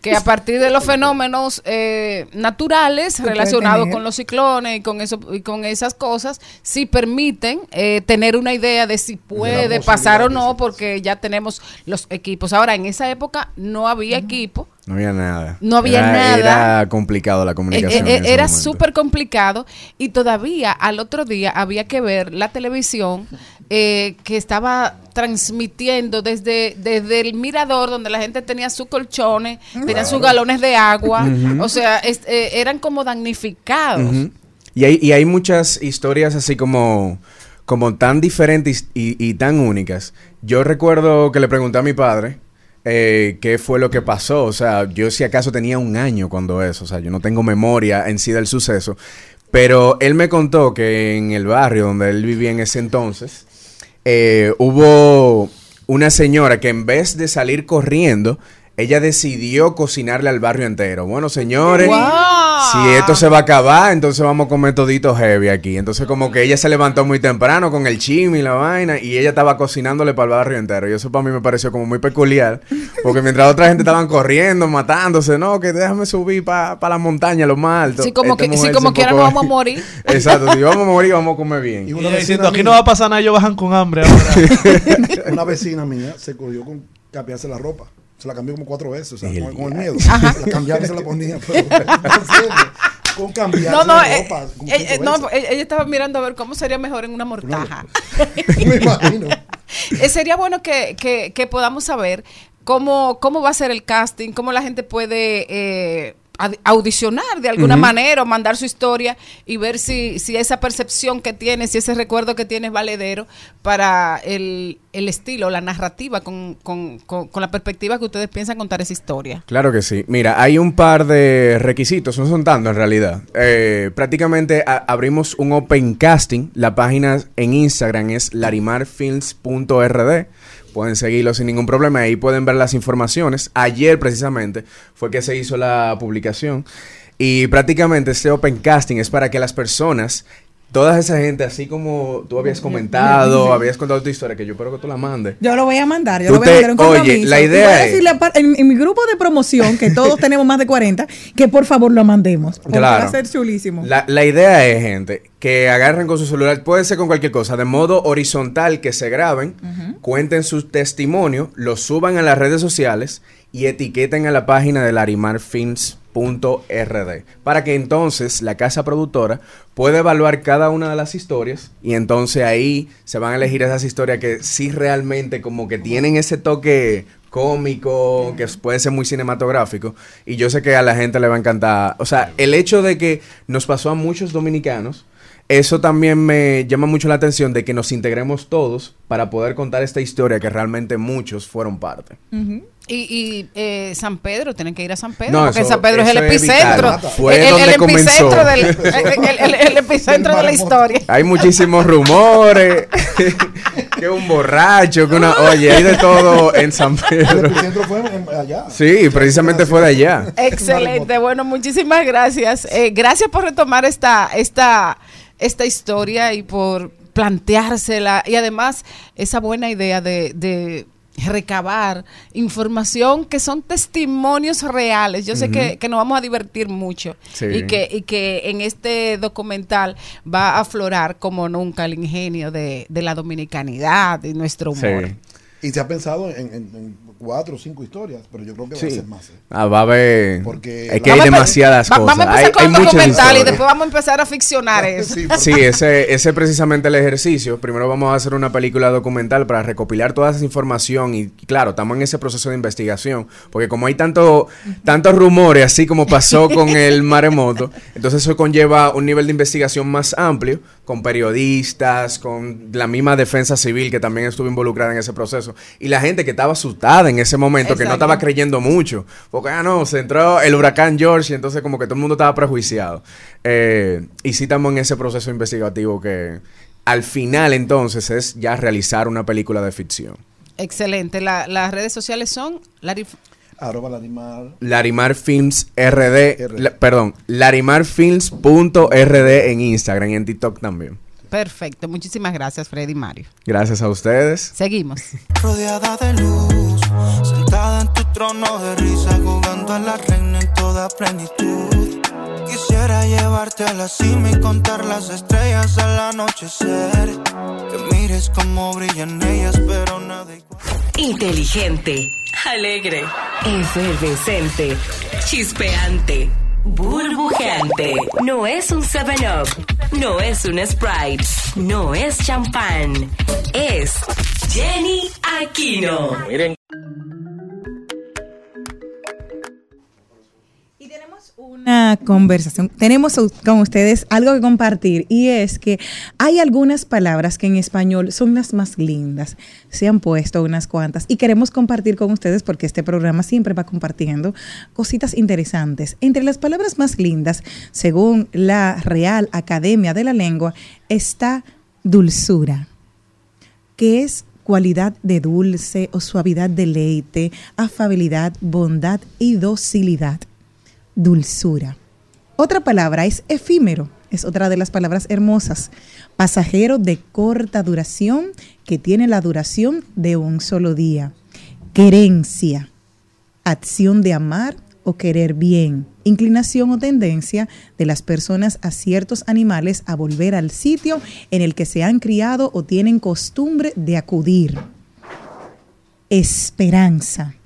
que a partir de los fenómenos eh, naturales relacionados con los ciclones y con eso y con esas cosas, sí permiten eh, tener una idea de si puede pasar o no, porque ya tenemos los equipos. Ahora, en esa época no había equipo. No había nada. No había Era- nada. Era complicado la Eh, comunicación. eh, era súper complicado y todavía al otro día había que ver la televisión eh, que estaba transmitiendo desde, desde el mirador donde la gente tenía sus colchones, tenían sus galones de agua, o sea, es- eran como damnificados. Y, hay, y hay muchas historias así como, como tan diferentes y, y tan únicas. Yo recuerdo que le pregunté a mi padre eh, qué fue lo que pasó. O sea, yo si acaso tenía un año cuando eso. O sea, yo no tengo memoria en sí del suceso. Pero él me contó que en el barrio donde él vivía en ese entonces, eh, hubo una señora que en vez de salir corriendo, ella decidió cocinarle al barrio entero. Bueno, señores, si esto se va a acabar, entonces vamos a comer todito heavy aquí. Entonces como que ella se levantó muy temprano con el chimi y la vaina y ella estaba cocinándole para el barrio entero. Y eso para mí me pareció como muy peculiar, porque mientras otra gente estaban corriendo, matándose, no, que déjame subir para la montaña, lo más alto. Sí, como Esta que, sí, como quiera no vamos a morir. Exacto, si vamos a morir, vamos a comer bien. Y ella diciendo, aquí no va a pasar nada, ellos bajan con hambre ahora. Una vecina mía se cogió con cambiarse la ropa. Se la cambió como cuatro veces, o sea, El con, con el miedo. Ajá. La cambiaba y se la ponía. Pero, con cambiarse No, no, la eh, ropa. eh, eh, no, veces. ella estaba mirando a ver cómo sería mejor en una mortaja. Me imagino. Eh, sería bueno que, que- que podamos saber cómo, cómo va a ser el casting, cómo la gente puede eh, audicionar de alguna manera o mandar su historia y ver si, si esa percepción que tiene, si ese recuerdo que tiene es valedero para el, el estilo, la narrativa, con, con- con- con la perspectiva que ustedes piensan contar esa historia. Claro que sí. Mira, hay un par de requisitos, no son tantos en realidad. Eh, prácticamente a- abrimos un open casting. La página en Instagram es larimarfilms.rd. Pueden seguirlo sin ningún problema. Ahí pueden ver las informaciones. Ayer precisamente fue que se hizo la publicación. Y prácticamente este open casting es para que las personas, toda esa gente, así como tú habías comentado, habías contado tu historia, que yo espero que tú la mandes. Yo lo voy a mandar, yo lo voy a mandar un oye, compromiso. la Y idea voy a es- decirle apar- en, en mi grupo de promoción, que todos tenemos más de 40, que por favor lo mandemos. Porque Claro. va a ser chulísimo. La, la idea es, gente, que agarren con su celular, puede ser con cualquier cosa, de modo horizontal, que se graben, cuenten su testimonio, lo suban a las redes sociales y etiqueten a la página de larimarfilms.rd para que entonces la casa productora pueda evaluar cada una de las historias y entonces ahí se van a elegir esas historias que sí realmente como que tienen ese toque cómico, que puede ser muy cinematográfico, y yo sé que a la gente le va a encantar. O sea, el hecho de que nos pasó a muchos dominicanos, eso también me llama mucho la atención de que nos integremos todos para poder contar esta historia que realmente muchos fueron parte. Y, y eh, San Pedro, tienen que ir a San Pedro, No, porque eso- San Pedro es el es epicentro. Fue el, el- donde el epicentro del, el, el- el- el epicentro de la historia. Hay muchísimos rumores, que un borracho, que una... Oye, hay de todo en San El Pedro. epicentro fue en- allá. Sí, precisamente fue de allá. Excelente, bueno, muchísimas gracias. Eh, gracias por retomar esta, esta, esta historia y por planteársela y además esa buena idea de, de recabar información que son testimonios reales. Yo sé que, que nos vamos a divertir mucho Sí. y, que, y que en este documental va a aflorar como nunca el ingenio de, de la dominicanidad y nuestro humor. Sí. Y se ha pensado en, en- en cuatro o cinco historias, pero yo creo que va a ser más. ¿eh? Ah, va a haber... Porque es que hay demasiadas Va- cosas. vamos a hay, empezar con hay muchas documental y después vamos a empezar a ficcionar eso. Sí, ese, ese es precisamente el ejercicio. Primero vamos a hacer una película documental para recopilar toda esa información y claro, estamos en ese proceso de investigación, porque como hay tanto, tantos rumores, así como pasó con el maremoto, entonces eso conlleva un nivel de investigación más amplio, con periodistas, con la misma defensa civil que también estuvo involucrada en ese proceso, y la gente que estaba asustada en ese momento, que no estaba creyendo mucho, porque ah, no, se entró el huracán George y entonces como que todo el mundo estaba prejuiciado. Eh, y sí estamos en ese proceso investigativo que al final entonces es ya realizar una película de ficción. Excelente. La- las redes sociales son Arroba Larimar. Larimar Films RD, la- perdón, larimarfilms.rd en Instagram y en TikTok también. Perfecto. Muchísimas gracias, Freddy Mario. Gracias a ustedes. Seguimos. rodeada de luz, sentada en tu trono de risa, jugando a la reina en toda plenitud. Quisiera llevarte a la cima y contar las estrellas al anochecer. Que mires cómo brillan ellas, pero nada igual. Inteligente, alegre, efervescente, chispeante, burbujeante. No es un 7-Up, no es un Sprite, no es champán. Es Jenny Aquino. Miren. Una conversación. Tenemos con ustedes algo que compartir y es que hay algunas palabras que en español son las más lindas. Se han puesto unas cuantas y queremos compartir con ustedes porque este programa siempre va compartiendo cositas interesantes. Entre las palabras más lindas, según la Real Academia de la Lengua, está dulzura, que es cualidad de dulce o suavidad de leite, afabilidad, bondad y docilidad dulzura. Otra palabra es efímero, es otra de las palabras hermosas. Pasajero de corta duración que tiene la duración de un solo día. Querencia, acción de amar o querer bien. Inclinación o tendencia de las personas a ciertos animales a volver al sitio en el que se han criado o tienen costumbre de acudir. Esperanza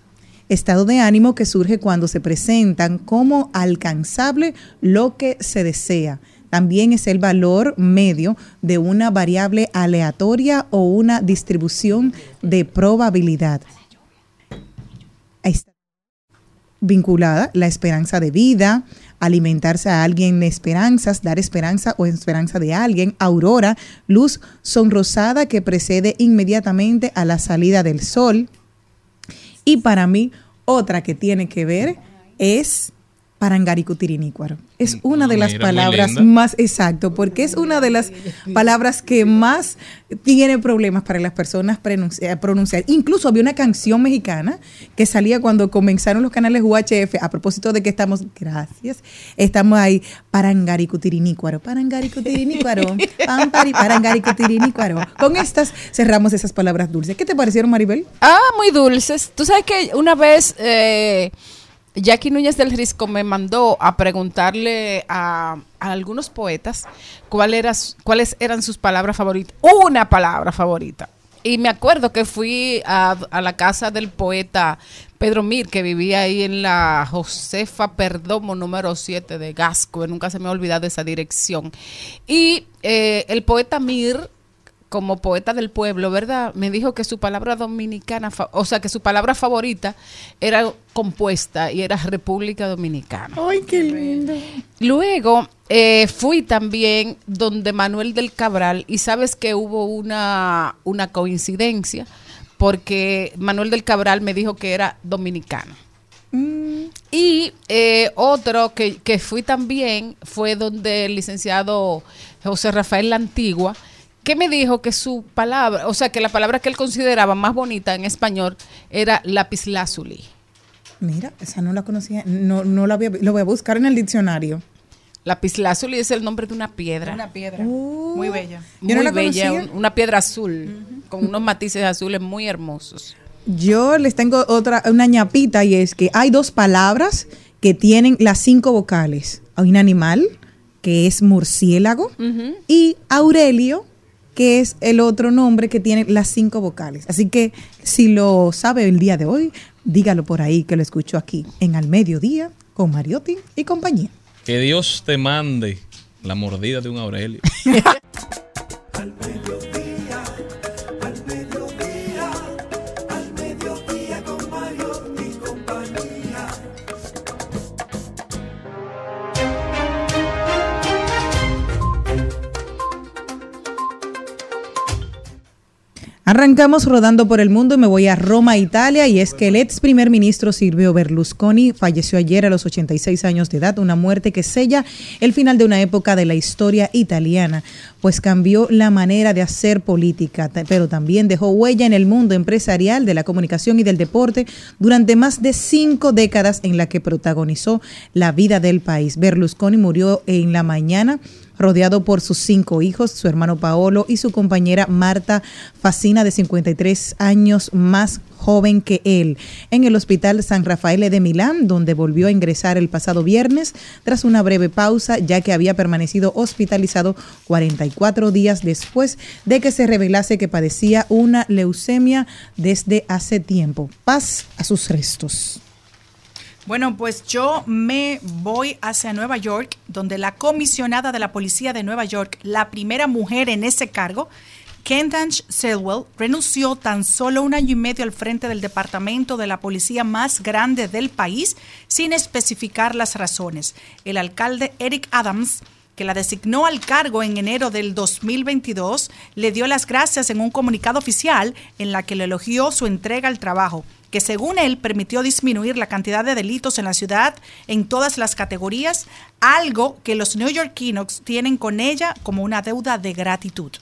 estado de ánimo que surge cuando se presentan como alcanzable lo que se desea. También es el valor medio de una variable aleatoria o una distribución de probabilidad. Ahí está. Vinculada la esperanza de vida, alimentarse a alguien de esperanzas, dar esperanza o esperanza de alguien, aurora, luz sonrosada que precede inmediatamente a la salida del sol. Y para mí, otra que tiene que ver es parangaricutirinícuaro. Es una de las mira, palabras más exacto, porque es una de las palabras que más tiene problemas para las personas pronunci- pronunciar. Incluso había una canción mexicana que salía cuando comenzaron los canales UHF, a propósito de que estamos, gracias, estamos ahí, parangaricutirinícuaro, parangaricutirinícuaro, pam, pari, parangaricutirinícuaro. Con estas cerramos esas palabras dulces. ¿Qué te parecieron, Maribel? Ah, muy dulces. Tú sabes que una vez eh, Jackie Núñez del Risco me mandó a preguntarle a, algunos poetas cuál era, cuáles eran sus palabras favoritas. Una palabra favorita. Y me acuerdo que fui a, a la casa del poeta Pedro Mir, que vivía ahí en la Josefa Perdomo número 7 de Gasco. Nunca se me ha olvidado esa dirección. Y eh, el poeta Mir como poeta del pueblo, ¿verdad? Me dijo que su palabra dominicana, o sea, que su palabra favorita era compuesta y era República Dominicana. Ay, qué lindo. Luego eh, fui también donde Manuel del Cabral y sabes que hubo una, una coincidencia porque Manuel del Cabral me dijo que era dominicano. Y eh, otro que, que fui también fue donde el licenciado José Rafael La Antigua, que me dijo que su palabra, o sea, que la palabra que él consideraba más bonita en español era lapislázuli. Mira, esa no la conocía, no, no la voy a, lo voy a buscar en el diccionario. Lapislázuli es el nombre de una piedra. Una piedra. Uh. Muy bella. Yo no muy la bella, un- una piedra azul, con unos matices azules muy hermosos. Yo les tengo otra, una ñapita y es que hay dos palabras que tienen las cinco vocales. Hay un animal que es murciélago y Aurelio que es el otro nombre que tiene las cinco vocales. Así que si lo sabe el día de hoy, dígalo por ahí que lo escucho aquí en Al Mediodía con Mariotti y compañía. Que Dios te mande la mordida de un Aurelio. Arrancamos rodando por el mundo y me voy a Roma, Italia, y es que el ex primer ministro Silvio Berlusconi falleció ayer a los 86 años de edad, una muerte que sella el final de una época de la historia italiana, pues cambió la manera de hacer política, pero también dejó huella en el mundo empresarial, de la comunicación y del deporte durante más de cinco décadas en la que protagonizó la vida del país. Berlusconi murió en la mañana rodeado por sus cinco hijos, su hermano Paolo y su compañera Marta Facina, de 53 años más joven que él, en el Hospital San Rafael de Milán, donde volvió a ingresar el pasado viernes tras una breve pausa, ya que había permanecido hospitalizado 44 días después de que se revelase que padecía una leucemia desde hace tiempo. Paz a sus restos. Bueno, pues yo me voy hacia Nueva York, donde la comisionada de la policía de Nueva York, la primera mujer en ese cargo, Kentanch Selwell, renunció tan solo un año y medio al frente del departamento de la policía más grande del país, sin especificar las razones. El alcalde Eric Adams que la designó al cargo en enero del 2022, le dio las gracias en un comunicado oficial en la que le elogió su entrega al trabajo, que según él permitió disminuir la cantidad de delitos en la ciudad en todas las categorías, algo que los neoyorquinos tienen con ella como una deuda de gratitud.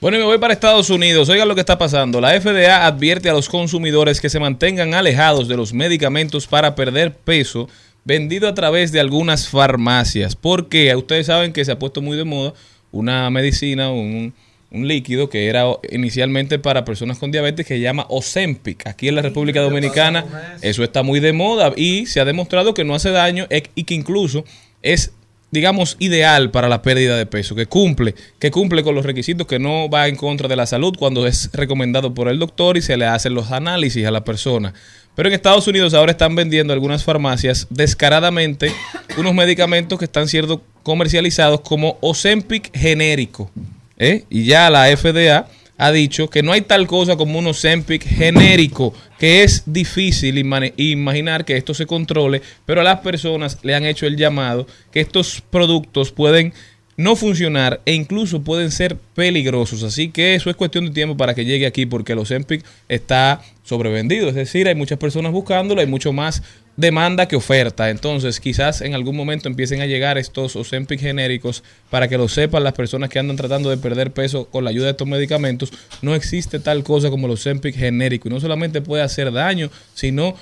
Bueno, y me voy para Estados Unidos. Oigan lo que está pasando. La FDA advierte a los consumidores que se mantengan alejados de los medicamentos para perder peso vendido a través de algunas farmacias. Porque ustedes saben que se ha puesto muy de moda una medicina, un, un líquido que era inicialmente para personas con diabetes que se llama Ozempic. Aquí en la República Dominicana eso está muy de moda y se ha demostrado que no hace daño e- y que incluso es digamos, ideal para la pérdida de peso, que cumple, que cumple con los requisitos, que no va en contra de la salud cuando es recomendado por el doctor y se le hacen los análisis a la persona. Pero en Estados Unidos ahora están vendiendo algunas farmacias descaradamente unos medicamentos que están siendo comercializados como Ozempic genérico. ¿eh? Y ya la FDA ha dicho que no hay tal cosa como un Ozempic genérico, que es difícil imaginar que esto se controle, pero a las personas le han hecho el llamado que estos productos pueden no funcionar e incluso pueden ser peligrosos. Así que eso es cuestión de tiempo para que llegue aquí porque el Ozempic está sobrevendido. Es decir, hay muchas personas buscándolo, hay mucho más demanda que oferta. Entonces, quizás en algún momento empiecen a llegar estos Ozempic genéricos para que lo sepan las personas que andan tratando de perder peso con la ayuda de estos medicamentos. No existe tal cosa como el Ozempic genérico. Y no solamente puede hacer daño, sino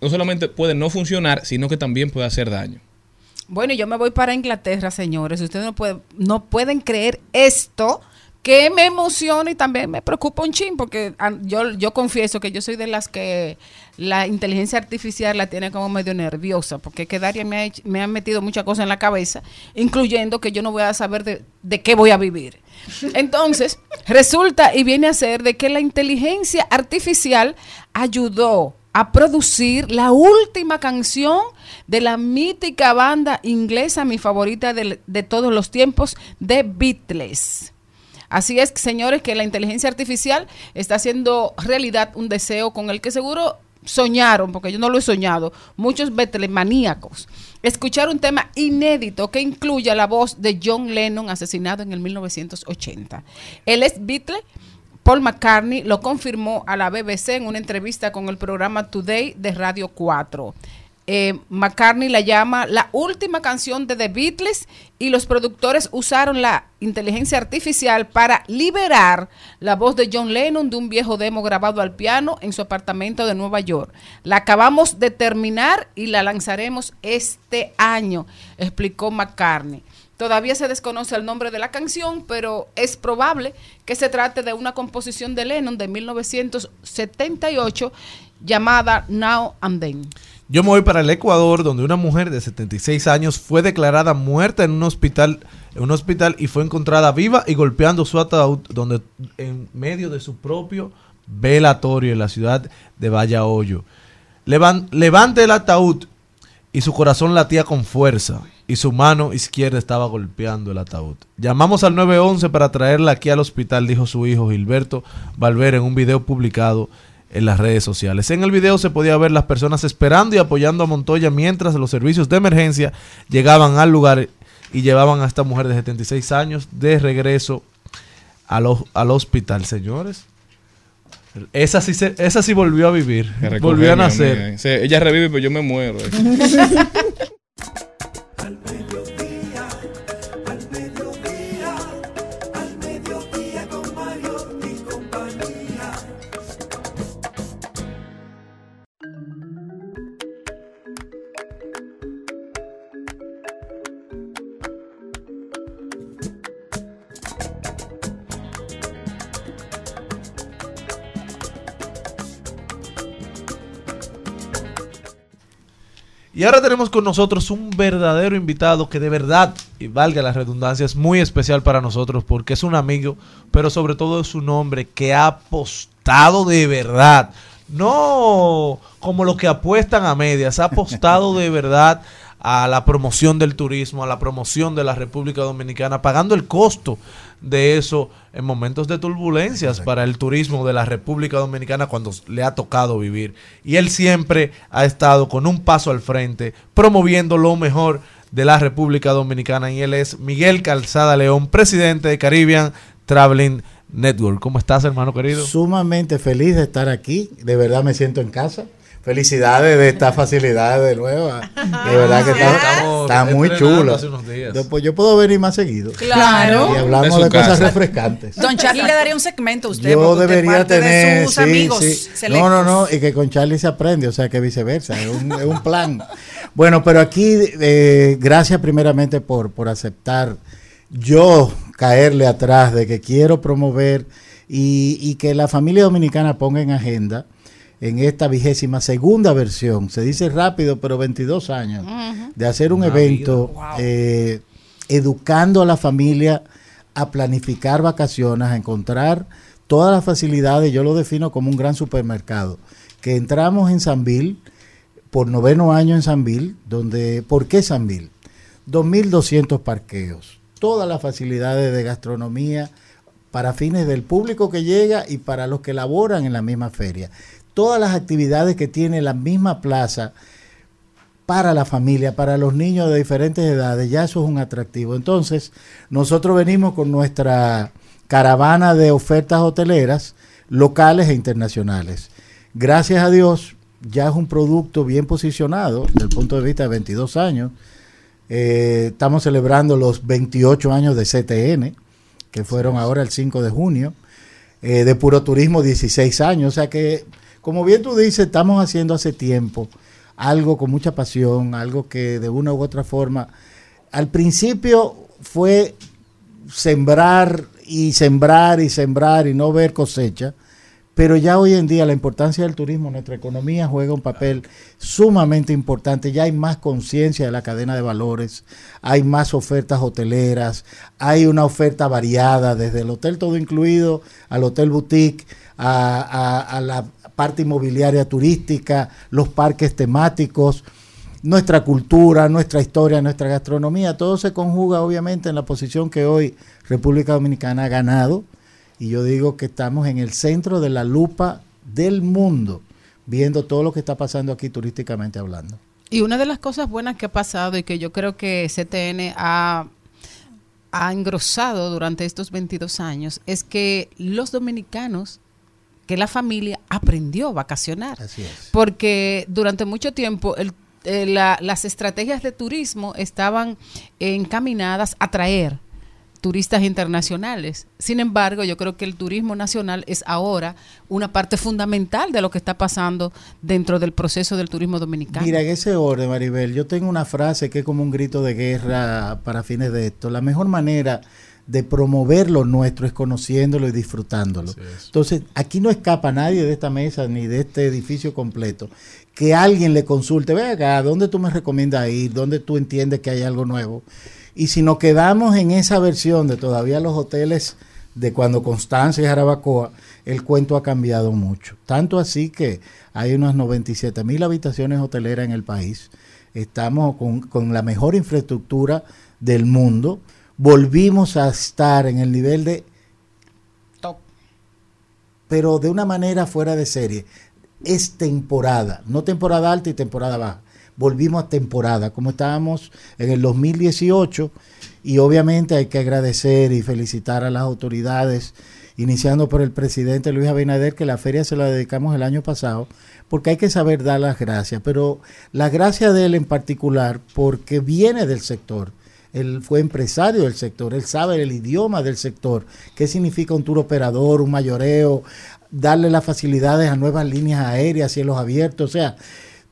no solamente puede no funcionar, sino que también puede hacer daño. Bueno, yo me voy para Inglaterra, señores. Ustedes no, pueden no pueden creer esto que me emociona y también me preocupa un chin, porque yo, yo confieso que yo soy de las que la inteligencia artificial la tiene como medio nerviosa, porque que Daria me ha, hecho- me ha metido muchas cosas en la cabeza, incluyendo que yo no voy a saber de, de qué voy a vivir. Entonces, resulta y viene a ser de que la inteligencia artificial ayudó a producir la última canción de la mítica banda inglesa, mi favorita de, de todos los tiempos, The Beatles. Así es, señores, que la inteligencia artificial está haciendo realidad un deseo con el que seguro soñaron, porque yo no lo he soñado, muchos betlemaníacos. Escuchar un tema inédito que incluya la voz de John Lennon, asesinado en el 1980. El ex Beatle Paul McCartney lo confirmó a la BBC en una entrevista con el programa Today de Radio 4. Eh, McCartney la llama la última canción de The Beatles y los productores usaron la inteligencia artificial para liberar la voz de John Lennon de un viejo demo grabado al piano en su apartamento de Nueva York. La acabamos de terminar y la lanzaremos este año, explicó McCartney. Todavía se desconoce el nombre de la canción, pero es probable que se trate de una composición de Lennon de 1978 llamada Now and Then. Yo me voy para el Ecuador, donde una mujer de 76 años fue declarada muerta en un hospital, en un hospital y fue encontrada viva y golpeando su ataúd, donde en medio de su propio velatorio en la ciudad de Vallahoyo. Levan- levante el ataúd y su corazón latía con fuerza y su mano izquierda estaba golpeando el ataúd. Llamamos al 911 para traerla aquí al hospital, dijo su hijo Gilberto Valver en un video publicado en las redes sociales. En el video se podía ver las personas esperando y apoyando a Montoya mientras los servicios de emergencia llegaban al lugar y llevaban a esta mujer de 76 años de regreso al, al hospital, señores. Esa sí, se- esa sí volvió a vivir, volvió a nacer. ella revive, pero yo me muero. Y ahora tenemos con nosotros un verdadero invitado que de verdad, y valga la redundancia, es muy especial para nosotros porque es un amigo, pero sobre todo es un hombre que ha apostado de verdad. No como lo que apuestan a medias, ha apostado de verdad a la promoción del turismo, a la promoción de la República Dominicana, pagando el costo de eso en momentos de turbulencias para el turismo de la República Dominicana cuando le ha tocado vivir. Y él siempre ha estado con un paso al frente, promoviendo lo mejor de la República Dominicana. Y él es Miguel Calzada León, presidente de Caribbean Traveling Network. ¿Cómo estás, hermano querido? Sumamente feliz de estar aquí. De verdad me siento en casa. Felicidades de esta facilidad de nuevo. De verdad que está, Estamos está muy chulo. hace unos días. Después yo puedo venir más seguido. Claro. Y hablamos de, cosas refrescantes. Don Charlie le daría un segmento a usted. Yo debería parte de tener. sus sí, amigos sí. selectos. No, no, no. Y que con Charlie se aprende, o sea que viceversa. Es un, es un plan. Bueno, pero aquí, eh, gracias primeramente por, por aceptar yo caerle atrás de que quiero promover y, y que la familia dominicana ponga en agenda en esta vigésima segunda versión, se dice rápido, pero 22 años, de hacer un Una evento wow. eh, educando a la familia a planificar vacaciones, a encontrar todas las facilidades, yo lo defino como un gran supermercado, que entramos en Sanville, por noveno año en Sanville, donde, ¿por qué Sanville? 2.200 parqueos, todas las facilidades de gastronomía para fines del público que llega y para los que laboran en la misma feria. Todas las actividades que tiene la misma plaza para la familia, para los niños de diferentes edades, ya eso es un atractivo. Entonces, nosotros venimos con nuestra caravana de ofertas hoteleras locales e internacionales. Gracias a Dios, ya es un producto bien posicionado desde el punto de vista de 22 años. Eh, estamos celebrando los 28 años de CTN, que fueron ahora el 5 de junio. Eh, de Puro Turismo, 16 años. O sea que, como bien tú dices, estamos haciendo hace tiempo algo con mucha pasión, algo que de una u otra forma, al principio fue sembrar y sembrar y sembrar y no ver cosecha, pero ya hoy en día la importancia del turismo en nuestra economía juega un papel sumamente importante. Ya hay más conciencia de la cadena de valores, hay más ofertas hoteleras, hay una oferta variada, desde el hotel todo incluido al hotel boutique, a, a- la parte inmobiliaria turística, los parques temáticos. nuestra cultura, nuestra historia, nuestra gastronomía, todo se conjuga obviamente en la posición que hoy República Dominicana ha ganado. Y yo digo que estamos en el centro de la lupa del mundo, viendo todo lo que está pasando aquí turísticamente hablando. Y una de las cosas buenas que ha pasado y que yo creo que CTN ha, ha engrosado durante estos 22 años es que los dominicanos, que la familia aprendió a vacacionar. Así es. Porque durante mucho tiempo el- eh, la- las estrategias de turismo estaban encaminadas a traer turistas internacionales. Sin embargo, yo creo que el turismo nacional es ahora una parte fundamental de lo que está pasando dentro del proceso del turismo dominicano. Mira, en ese orden, Maribel, yo tengo una frase que es como un grito de guerra para fines de esto. La mejor manera de promover lo nuestro es conociéndolo y disfrutándolo. Entonces, aquí no escapa nadie de esta mesa ni de este edificio completo que alguien le consulte, ve acá, ¿dónde tú me recomiendas ir? ¿Dónde tú entiendes que hay algo nuevo? Y si nos quedamos en esa versión de todavía los hoteles de cuando Constancia y Jarabacoa, el cuento ha cambiado mucho. Tanto así que hay unas 97 mil habitaciones hoteleras en el país. Estamos con, con la mejor infraestructura del mundo. Volvimos a estar en el nivel de... Pero de una manera fuera de serie. Es temporada, no temporada alta y temporada baja. Volvimos a temporada, como estábamos en el 2018 y obviamente hay que agradecer y felicitar a las autoridades, iniciando por el presidente Luis Abinader, que la feria se la dedicamos el año pasado, porque hay que saber dar las gracias, pero la gracia de él en particular, porque viene del sector. Él fue empresario del sector, él sabe el idioma del sector, qué significa un tour operador, un mayoreo, darle las facilidades a nuevas líneas aéreas, cielos abiertos, o sea,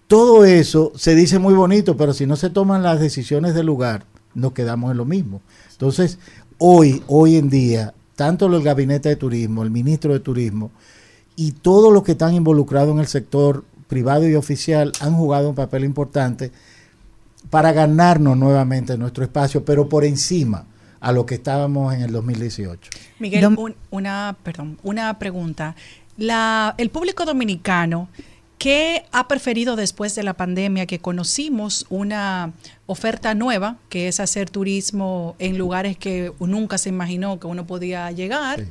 todo eso se dice muy bonito, pero si no se toman las decisiones del lugar, nos quedamos en lo mismo. Entonces, hoy, hoy en día, tanto el gabinete de turismo, el ministro de turismo y todos los que están involucrados en el sector privado y oficial han jugado un papel importante para ganarnos nuevamente nuestro espacio, pero por encima a lo que estábamos en el 2018. Miguel, un- una, perdón, una pregunta. La, el público dominicano, ¿qué ha preferido después de la pandemia que conocimos una oferta nueva, que es hacer turismo en lugares que nunca se imaginó que uno podía llegar?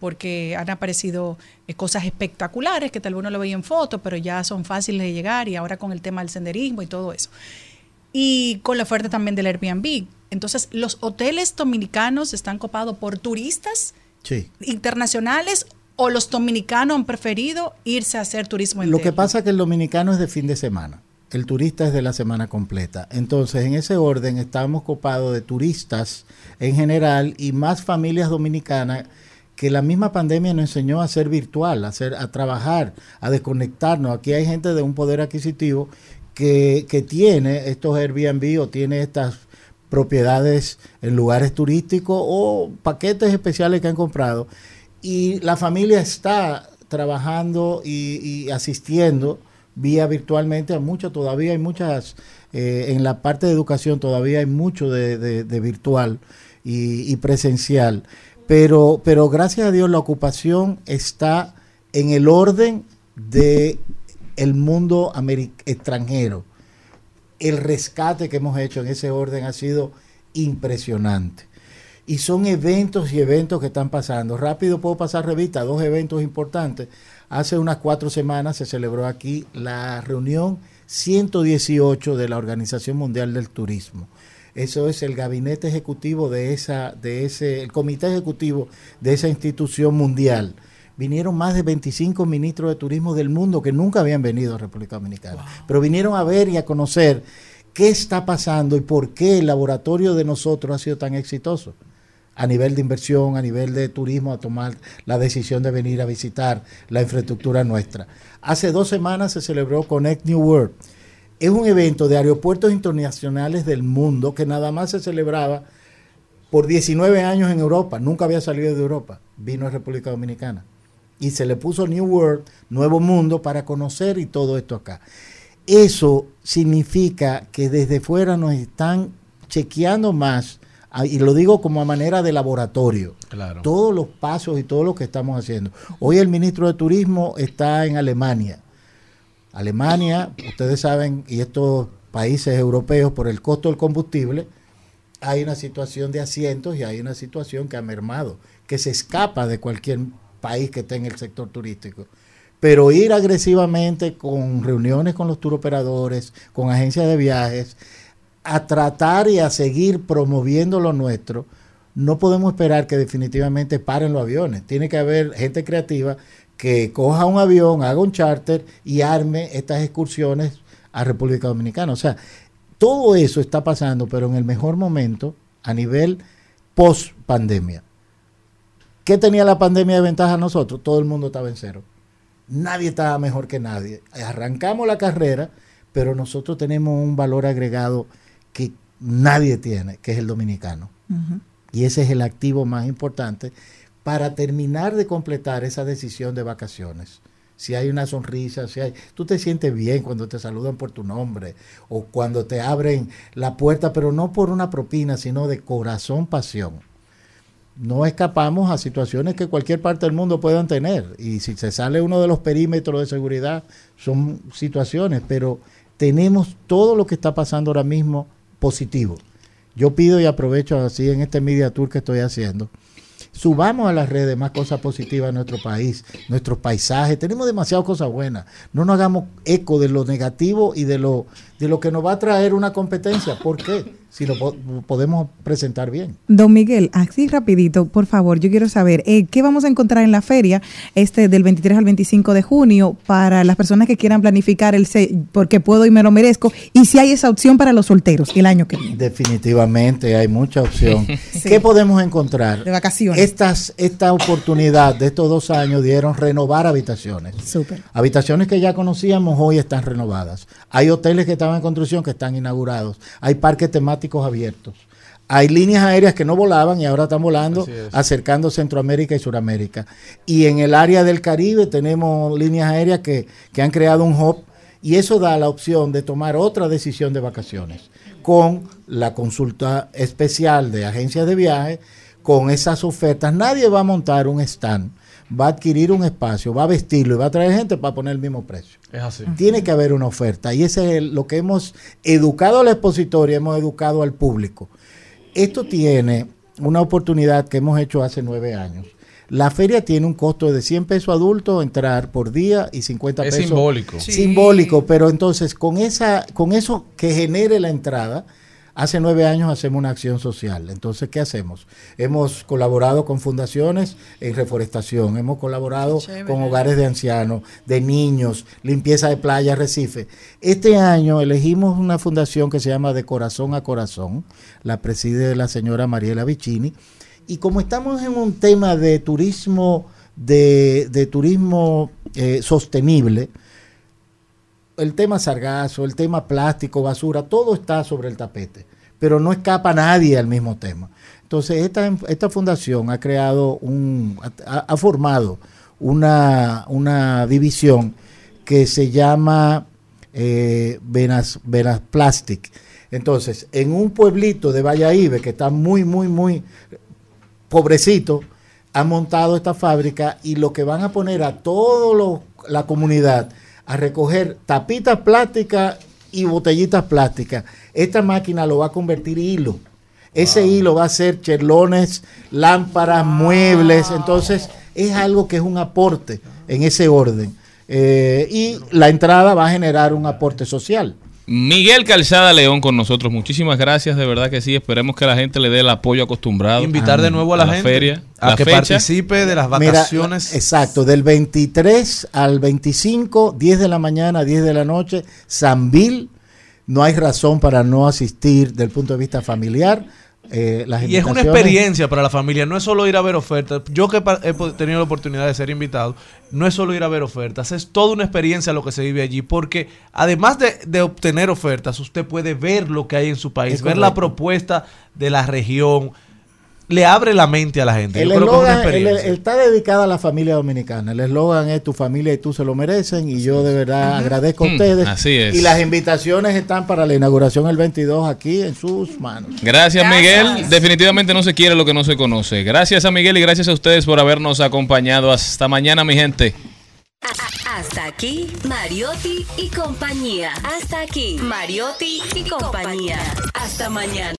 porque han aparecido eh, cosas espectaculares que tal vez uno lo veía en fotos, pero ya son fáciles de llegar y ahora con el tema del senderismo y todo eso. Y con la oferta también del Airbnb. Entonces, los hoteles dominicanos están copados por turistas Sí. internacionales o los dominicanos han preferido irse a hacer turismo Lo entero? que pasa es que el dominicano es de fin de semana. El turista es de la semana completa. Entonces, en ese orden, estamos copados de turistas en general y más familias dominicanas que la misma pandemia nos enseñó a ser virtual, a, hacer, a trabajar, a desconectarnos. Aquí hay gente de un poder adquisitivo que, tiene estos Airbnb o tiene estas propiedades en lugares turísticos o paquetes especiales que han comprado. Y la familia está trabajando y, asistiendo vía virtualmente a muchos, todavía hay muchas, eh, en la parte de educación todavía hay mucho de virtual y, y presencial, pero, pero gracias a Dios la ocupación está en el orden de el mundo extranjero. El rescate que hemos hecho en ese orden ha sido impresionante. Y son eventos y eventos que están pasando. Rápido puedo pasar revista, dos eventos importantes. Hace unas cuatro semanas se celebró aquí la reunión 118 de la Organización Mundial del Turismo. Eso es el gabinete ejecutivo de esa, de ese, el comité ejecutivo de esa institución mundial. Vinieron más de 25 ministros de turismo del mundo que nunca habían venido a República Dominicana, pero vinieron a ver y a conocer qué está pasando y por qué el laboratorio de nosotros ha sido tan exitoso a nivel de inversión, a nivel de turismo, a tomar la decisión de venir a visitar la infraestructura nuestra. Hace dos semanas se celebró Connect New World. Es un evento de aeropuertos internacionales del mundo que nada más se celebraba por 19 años en Europa, nunca había salido de Europa, vino a República Dominicana. Y se le puso New World, Nuevo Mundo, para conocer y todo esto acá. Eso significa que desde fuera nos están chequeando más, ah, y lo digo como a manera de laboratorio, Claro. todos los pasos y todo lo que estamos haciendo. Hoy el ministro de Turismo está en Alemania. Alemania, ustedes saben, y esto países europeos por el costo del combustible, hay una situación de asientos y hay una situación que ha mermado, que se escapa de cualquier país que esté en el sector turístico. Pero ir agresivamente con reuniones con los turoperadores, con agencias de viajes, a tratar y a seguir promoviendo lo nuestro, no podemos esperar que definitivamente paren los aviones. Tiene que haber gente creativa que coja un avión, haga un charter y arme estas excursiones a República Dominicana. O sea, todo eso está pasando, pero en el mejor momento a nivel post pandemia. ¿Qué tenía la pandemia de ventaja a nosotros? Todo el mundo estaba en cero. Nadie estaba mejor que nadie. Arrancamos la carrera, pero nosotros tenemos un valor agregado que nadie tiene, que es el dominicano. Y ese es el activo más importante para terminar de completar esa decisión de vacaciones. Si hay una sonrisa, si hay, tú te sientes bien cuando te saludan por tu nombre o cuando te abren la puerta, pero no por una propina, sino de corazón, pasión. No escapamos a situaciones que cualquier parte del mundo puedan tener. Y si se sale uno de los perímetros de seguridad, son situaciones, pero tenemos todo lo que está pasando ahora mismo positivo. Yo pido y aprovecho así en este media tour que estoy haciendo. Subamos a las redes más cosas positivas en nuestro país, nuestros paisajes. Tenemos demasiadas cosas buenas. No nos hagamos eco de lo negativo y de lo, de lo que nos va a traer una competencia. ¿Por qué? Si lo po- podemos presentar bien. Don Miguel, así rapidito, por favor, yo quiero saber, eh, ¿qué vamos a encontrar en la feria este del 23 al 25 de junio para las personas que quieran planificar el se- porque puedo y me lo merezco? Y si hay esa opción para los solteros el año que viene. Definitivamente hay mucha opción. ¿Qué podemos encontrar? De vacaciones. Estas, esta oportunidad de estos dos años dieron renovar habitaciones. Súper. Habitaciones que ya conocíamos hoy están renovadas. Hay hoteles que estaban en construcción que están inaugurados. Hay parques temáticos abiertos. Hay líneas aéreas que no volaban y ahora están volando, es. acercando Centroamérica y Suramérica. Y en el área del Caribe tenemos líneas aéreas que, que han creado un hub y eso da la opción de tomar otra decisión de vacaciones con la consulta especial de agencias de viaje, con esas ofertas. Nadie va a montar un stand, va a adquirir un espacio, va a vestirlo y va a traer gente para poner el mismo precio. Es así. Tiene que haber una oferta y ese es el- lo que hemos educado al expositor y hemos educado al público. Esto tiene una oportunidad que hemos hecho hace nueve años. La feria tiene un costo de 100 pesos adultos entrar por día y 50 Es pesos. simbólico. Sí. Simbólico, pero entonces con, esa, con eso que genere la entrada, hace nueve años hacemos una acción social. Entonces, ¿qué hacemos? Hemos colaborado con fundaciones en reforestación, hemos colaborado con hogares de ancianos, de niños, limpieza de playa, Recife. Este año elegimos una fundación que se llama De Corazón a Corazón, la preside la señora Mariela Vicini, y como estamos en un tema de turismo, de, de turismo eh, sostenible, el tema sargazo, el tema plástico, basura, todo está sobre el tapete, pero no escapa nadie al mismo tema. Entonces, esta, esta fundación ha creado un, ha, formado una, una división que se llama eh, Venas, Venas Plastic. Entonces, en un pueblito de Valladolid, que está muy, muy, muy pobrecito, han montado esta fábrica y lo que van a poner a toda la comunidad a recoger tapitas plásticas y botellitas plásticas. Esta máquina lo va a convertir en hilo. Ese hilo va a ser chelones, lámparas, muebles. Entonces, es algo que es un aporte en ese orden. Eh, y la entrada va a generar un aporte social. Miguel Calzada León con nosotros. Muchísimas gracias, de verdad que sí. Esperemos que la gente le dé el apoyo acostumbrado. Invitar de nuevo a la gente feria, a la que fecha. participe de las Mira, vacaciones. exacto, del 23 al 25, 10 de la mañana, 10 de la noche, Sanvil. No hay razón para no asistir del punto de vista familiar. Eh, las Y es una experiencia para la familia, no es solo ir a ver ofertas. Yo que he tenido la oportunidad de ser invitado, no es solo ir a ver ofertas, es toda una experiencia lo que se vive allí, porque además de, de obtener ofertas, usted puede ver lo que hay en su país, ver la propuesta de la región, le abre la mente a la gente. El Yo creo que es una eslogan el- experiencia. el- está dedicada a la familia dominicana. El eslogan es tu familia y tú se lo merecen. Y yo de verdad agradezco a Mm, ustedes. así es. Y las invitaciones están para la inauguración el 22 aquí en sus manos. Gracias, Miguel. Definitivamente no se quiere lo que no se conoce. Gracias a Miguel y gracias a ustedes por habernos acompañado. Hasta mañana, mi gente. Hasta aquí, Mariotti y compañía. Hasta aquí, Mariotti y compañía. Hasta mañana.